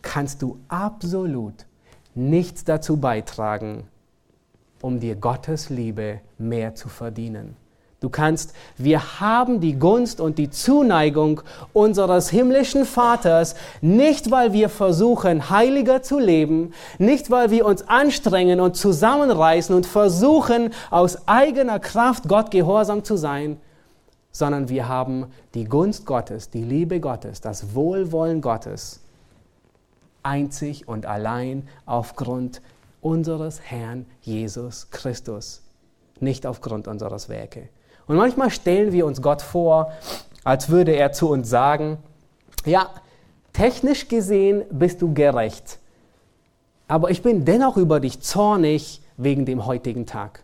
kannst du absolut nichts dazu beitragen, um dir Gottes Liebe mehr zu verdienen. Du kannst, wir haben die Gunst und die Zuneigung unseres himmlischen Vaters, nicht weil wir versuchen, heiliger zu leben, nicht weil wir uns anstrengen und zusammenreißen und versuchen, aus eigener Kraft Gott gehorsam zu sein, sondern wir haben die Gunst Gottes, die Liebe Gottes, das Wohlwollen Gottes einzig und allein aufgrund unseres Herrn Jesus Christus, nicht aufgrund unseres Werke. Und manchmal stellen wir uns Gott vor, als würde er zu uns sagen, ja, technisch gesehen bist du gerecht, aber ich bin dennoch über dich zornig wegen dem heutigen Tag.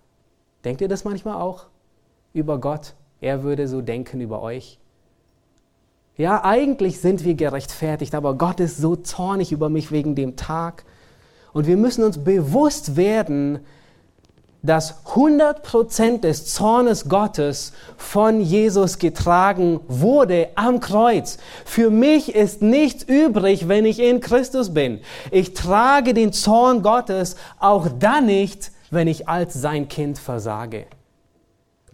Denkt ihr das manchmal auch über Gott? Er würde so denken über euch. Ja, eigentlich sind wir gerechtfertigt, aber Gott ist so zornig über mich wegen dem Tag. Und wir müssen uns bewusst werden, dass 100% des Zornes Gottes von Jesus getragen wurde am Kreuz. Für mich ist nichts übrig, wenn ich in Christus bin. Ich trage den Zorn Gottes auch dann nicht, wenn ich als sein Kind versage.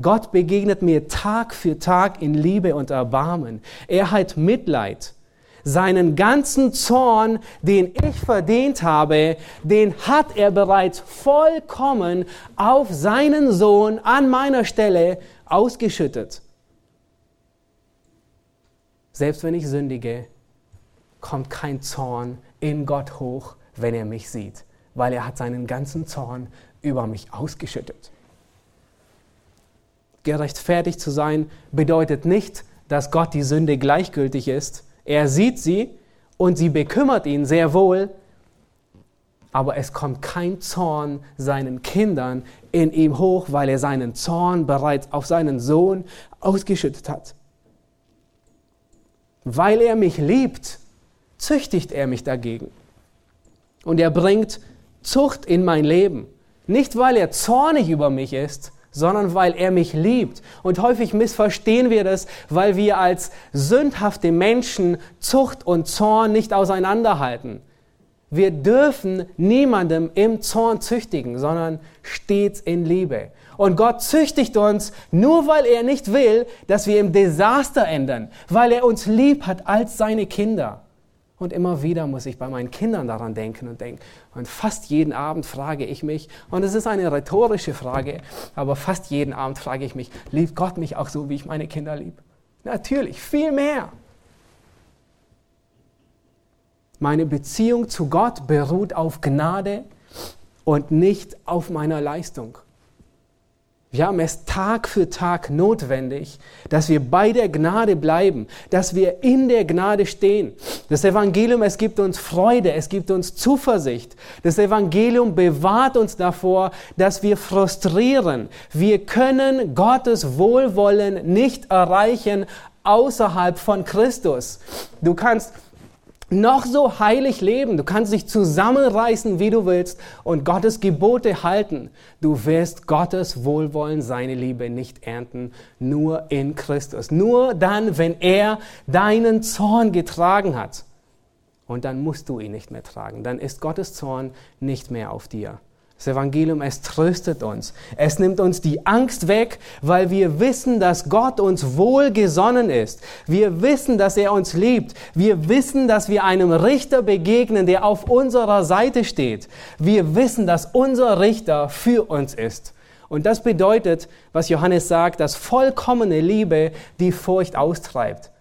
Gott begegnet mir Tag für Tag in Liebe und Erbarmen. Er hat Mitleid seinen ganzen Zorn, den ich verdient habe, den hat er bereits vollkommen auf seinen Sohn an meiner Stelle ausgeschüttet. Selbst wenn ich sündige, kommt kein Zorn in Gott hoch, wenn er mich sieht, weil er hat seinen ganzen Zorn über mich ausgeschüttet. Gerechtfertigt zu sein bedeutet nicht, dass Gott die Sünde gleichgültig ist, er sieht sie und sie bekümmert ihn sehr wohl, aber es kommt kein Zorn seinen Kindern in ihm hoch, weil er seinen Zorn bereits auf seinen Sohn ausgeschüttet hat. Weil er mich liebt, züchtigt er mich dagegen. Und er bringt Zucht in mein Leben. Nicht weil er zornig über mich ist, sondern weil er mich liebt. Und häufig missverstehen wir das, weil wir als sündhafte Menschen Zucht und Zorn nicht auseinanderhalten. Wir dürfen niemandem im Zorn züchtigen, sondern stets in Liebe. Und Gott züchtigt uns nur, weil er nicht will, dass wir im Desaster enden, weil er uns lieb hat als seine Kinder. Und immer wieder muss ich bei meinen Kindern daran denken und denken. Und fast jeden Abend frage ich mich, und es ist eine rhetorische Frage, aber fast jeden Abend frage ich mich, liebt Gott mich auch so, wie ich meine Kinder liebe? Natürlich, viel mehr. Meine Beziehung zu Gott beruht auf Gnade und nicht auf meiner Leistung. Wir haben es Tag für Tag notwendig, dass wir bei der Gnade bleiben, dass wir in der Gnade stehen. Das Evangelium, es gibt uns Freude, es gibt uns Zuversicht. Das Evangelium bewahrt uns davor, dass wir frustrieren. Wir können Gottes Wohlwollen nicht erreichen außerhalb von Christus. Du kannst noch so heilig leben. Du kannst dich zusammenreißen, wie du willst und Gottes Gebote halten. Du wirst Gottes Wohlwollen, seine Liebe nicht ernten, nur in Christus. Nur dann, wenn er deinen Zorn getragen hat. Und dann musst du ihn nicht mehr tragen. Dann ist Gottes Zorn nicht mehr auf dir. Das Evangelium, es tröstet uns. Es nimmt uns die Angst weg, weil wir wissen, dass Gott uns wohlgesonnen ist. Wir wissen, dass er uns liebt. Wir wissen, dass wir einem Richter begegnen, der auf unserer Seite steht. Wir wissen, dass unser Richter für uns ist. Und das bedeutet, was Johannes sagt, dass vollkommene Liebe die Furcht austreibt.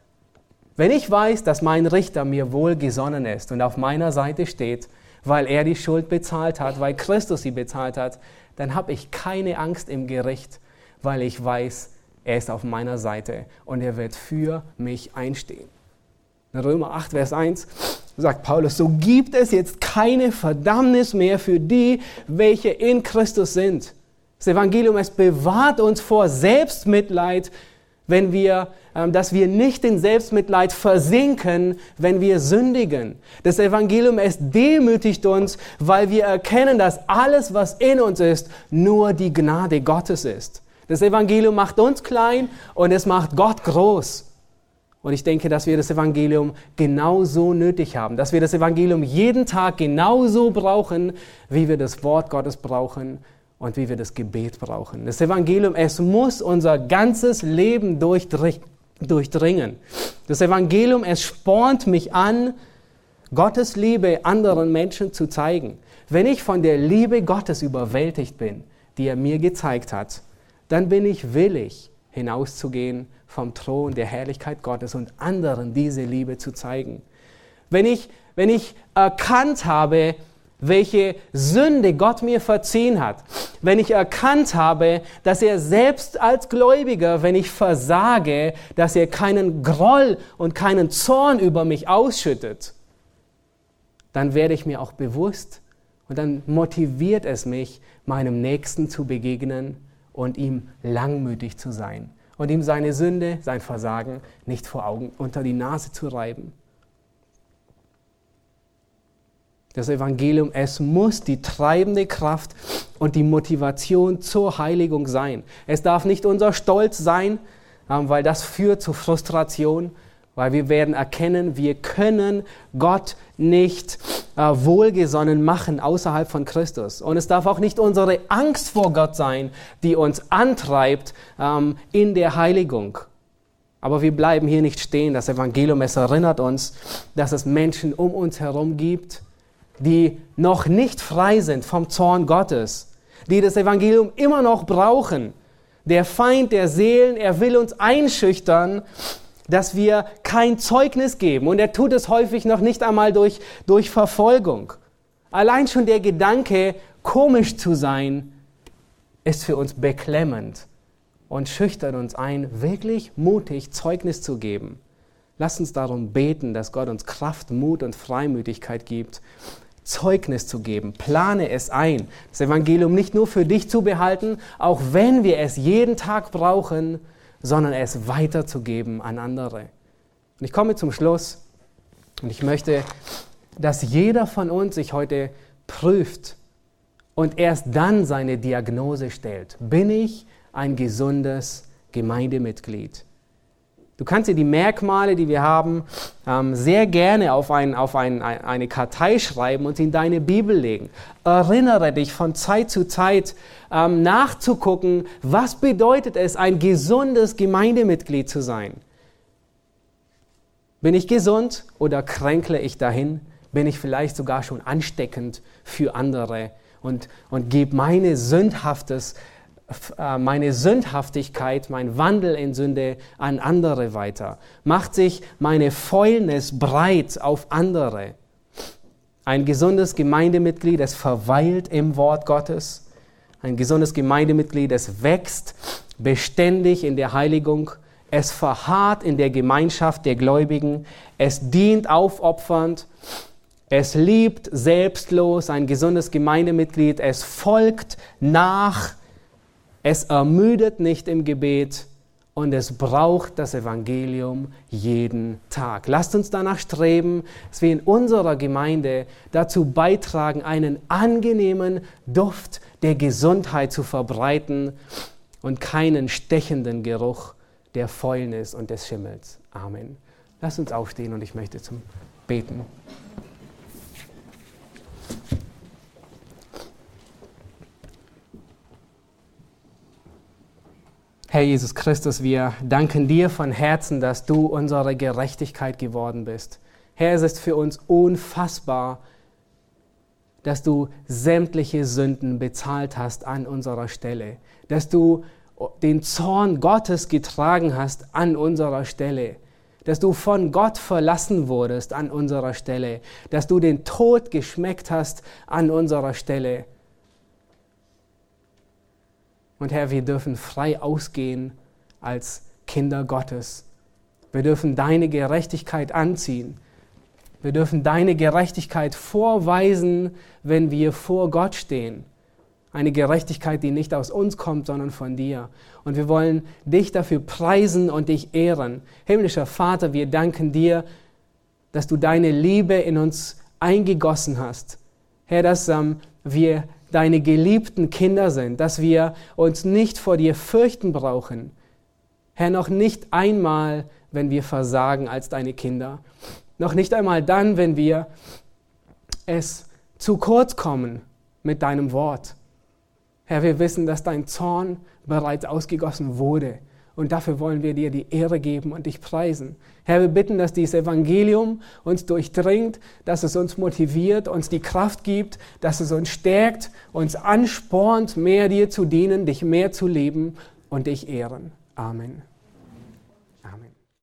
Wenn ich weiß, dass mein Richter mir wohlgesonnen ist und auf meiner Seite steht, weil er die Schuld bezahlt hat, weil Christus sie bezahlt hat, dann habe ich keine Angst im Gericht, weil ich weiß, er ist auf meiner Seite und er wird für mich einstehen. In Römer 8, Vers 1 sagt Paulus, so gibt es jetzt keine Verdammnis mehr für die, welche in Christus sind. Das Evangelium, es bewahrt uns vor Selbstmitleid, wenn wir, ähm, dass wir nicht in Selbstmitleid versinken, wenn wir sündigen. Das Evangelium, es demütigt uns, weil wir erkennen, dass alles, was in uns ist, nur die Gnade Gottes ist. Das Evangelium macht uns klein und es macht Gott groß. Und ich denke, dass wir das Evangelium genauso nötig haben, dass wir das Evangelium jeden Tag genauso brauchen, wie wir das Wort Gottes brauchen und wie wir das Gebet brauchen. Das Evangelium, es muss unser ganzes Leben durchdringen. Das Evangelium, es spornt mich an, Gottes Liebe anderen Menschen zu zeigen. Wenn ich von der Liebe Gottes überwältigt bin, die er mir gezeigt hat, dann bin ich willig, hinauszugehen vom Thron der Herrlichkeit Gottes und anderen diese Liebe zu zeigen. Wenn ich, wenn ich erkannt habe, welche Sünde Gott mir verziehen hat, wenn ich erkannt habe, dass er selbst als Gläubiger, wenn ich versage, dass er keinen Groll und keinen Zorn über mich ausschüttet, dann werde ich mir auch bewusst und dann motiviert es mich, meinem Nächsten zu begegnen und ihm langmütig zu sein und ihm seine Sünde, sein Versagen nicht vor Augen unter die Nase zu reiben. Das Evangelium, es muss die treibende Kraft und die Motivation zur Heiligung sein. Es darf nicht unser Stolz sein, ähm, weil das führt zu Frustration, weil wir werden erkennen, wir können Gott nicht äh, wohlgesonnen machen außerhalb von Christus. Und es darf auch nicht unsere Angst vor Gott sein, die uns antreibt ähm, in der Heiligung. Aber wir bleiben hier nicht stehen. Das Evangelium, es erinnert uns, dass es Menschen um uns herum gibt, die noch nicht frei sind vom Zorn Gottes, die das Evangelium immer noch brauchen. Der Feind der Seelen, er will uns einschüchtern, dass wir kein Zeugnis geben. Und er tut es häufig noch nicht einmal durch, durch Verfolgung. Allein schon der Gedanke, komisch zu sein, ist für uns beklemmend und schüchtert uns ein, wirklich mutig Zeugnis zu geben. Lass uns darum beten, dass Gott uns Kraft, Mut und Freimütigkeit gibt, Zeugnis zu geben. Plane es ein, das Evangelium nicht nur für dich zu behalten, auch wenn wir es jeden Tag brauchen, sondern es weiterzugeben an andere. Und ich komme zum Schluss und ich möchte, dass jeder von uns sich heute prüft und erst dann seine Diagnose stellt. Bin ich ein gesundes Gemeindemitglied? Du kannst dir die Merkmale, die wir haben, ähm, sehr gerne auf, ein, auf ein, eine Kartei schreiben und in deine Bibel legen. Erinnere dich von Zeit zu Zeit ähm, nachzugucken, was bedeutet es, ein gesundes Gemeindemitglied zu sein. Bin ich gesund oder kränkle ich dahin? Bin ich vielleicht sogar schon ansteckend für andere und, und gebe meine sündhaftes meine Sündhaftigkeit, mein Wandel in Sünde an andere weiter? Macht sich meine Fäulnis breit auf andere? Ein gesundes Gemeindemitglied, das verweilt im Wort Gottes. Ein gesundes Gemeindemitglied, das wächst beständig in der Heiligung. Es verharrt in der Gemeinschaft der Gläubigen. Es dient aufopfernd. Es liebt selbstlos. Ein gesundes Gemeindemitglied. Es folgt nach es ermüdet nicht im Gebet und es braucht das Evangelium jeden Tag. Lasst uns danach streben, dass wir in unserer Gemeinde dazu beitragen, einen angenehmen Duft der Gesundheit zu verbreiten und keinen stechenden Geruch der Fäulnis und des Schimmels. Amen. Lasst uns aufstehen und ich möchte zum Beten. Herr Jesus Christus, wir danken dir von Herzen, dass du unsere Gerechtigkeit geworden bist. Herr, es ist für uns unfassbar, dass du sämtliche Sünden bezahlt hast an unserer Stelle, dass du den Zorn Gottes getragen hast an unserer Stelle, dass du von Gott verlassen wurdest an unserer Stelle, dass du den Tod geschmeckt hast an unserer Stelle und Herr, wir dürfen frei ausgehen als Kinder Gottes. Wir dürfen deine Gerechtigkeit anziehen. Wir dürfen deine Gerechtigkeit vorweisen, wenn wir vor Gott stehen. Eine Gerechtigkeit, die nicht aus uns kommt, sondern von dir. Und wir wollen dich dafür preisen und dich ehren. Himmlischer Vater, wir danken dir, dass du deine Liebe in uns eingegossen hast. Herr, dass ähm, wir deine geliebten Kinder sind, dass wir uns nicht vor dir fürchten brauchen. Herr, noch nicht einmal, wenn wir versagen als deine Kinder. Noch nicht einmal dann, wenn wir es zu kurz kommen mit deinem Wort. Herr, wir wissen, dass dein Zorn bereits ausgegossen wurde und dafür wollen wir dir die Ehre geben und dich preisen. Herr, wir bitten, dass dieses Evangelium uns durchdringt, dass es uns motiviert, uns die Kraft gibt, dass es uns stärkt, uns anspornt, mehr dir zu dienen, dich mehr zu lieben und dich ehren. Amen.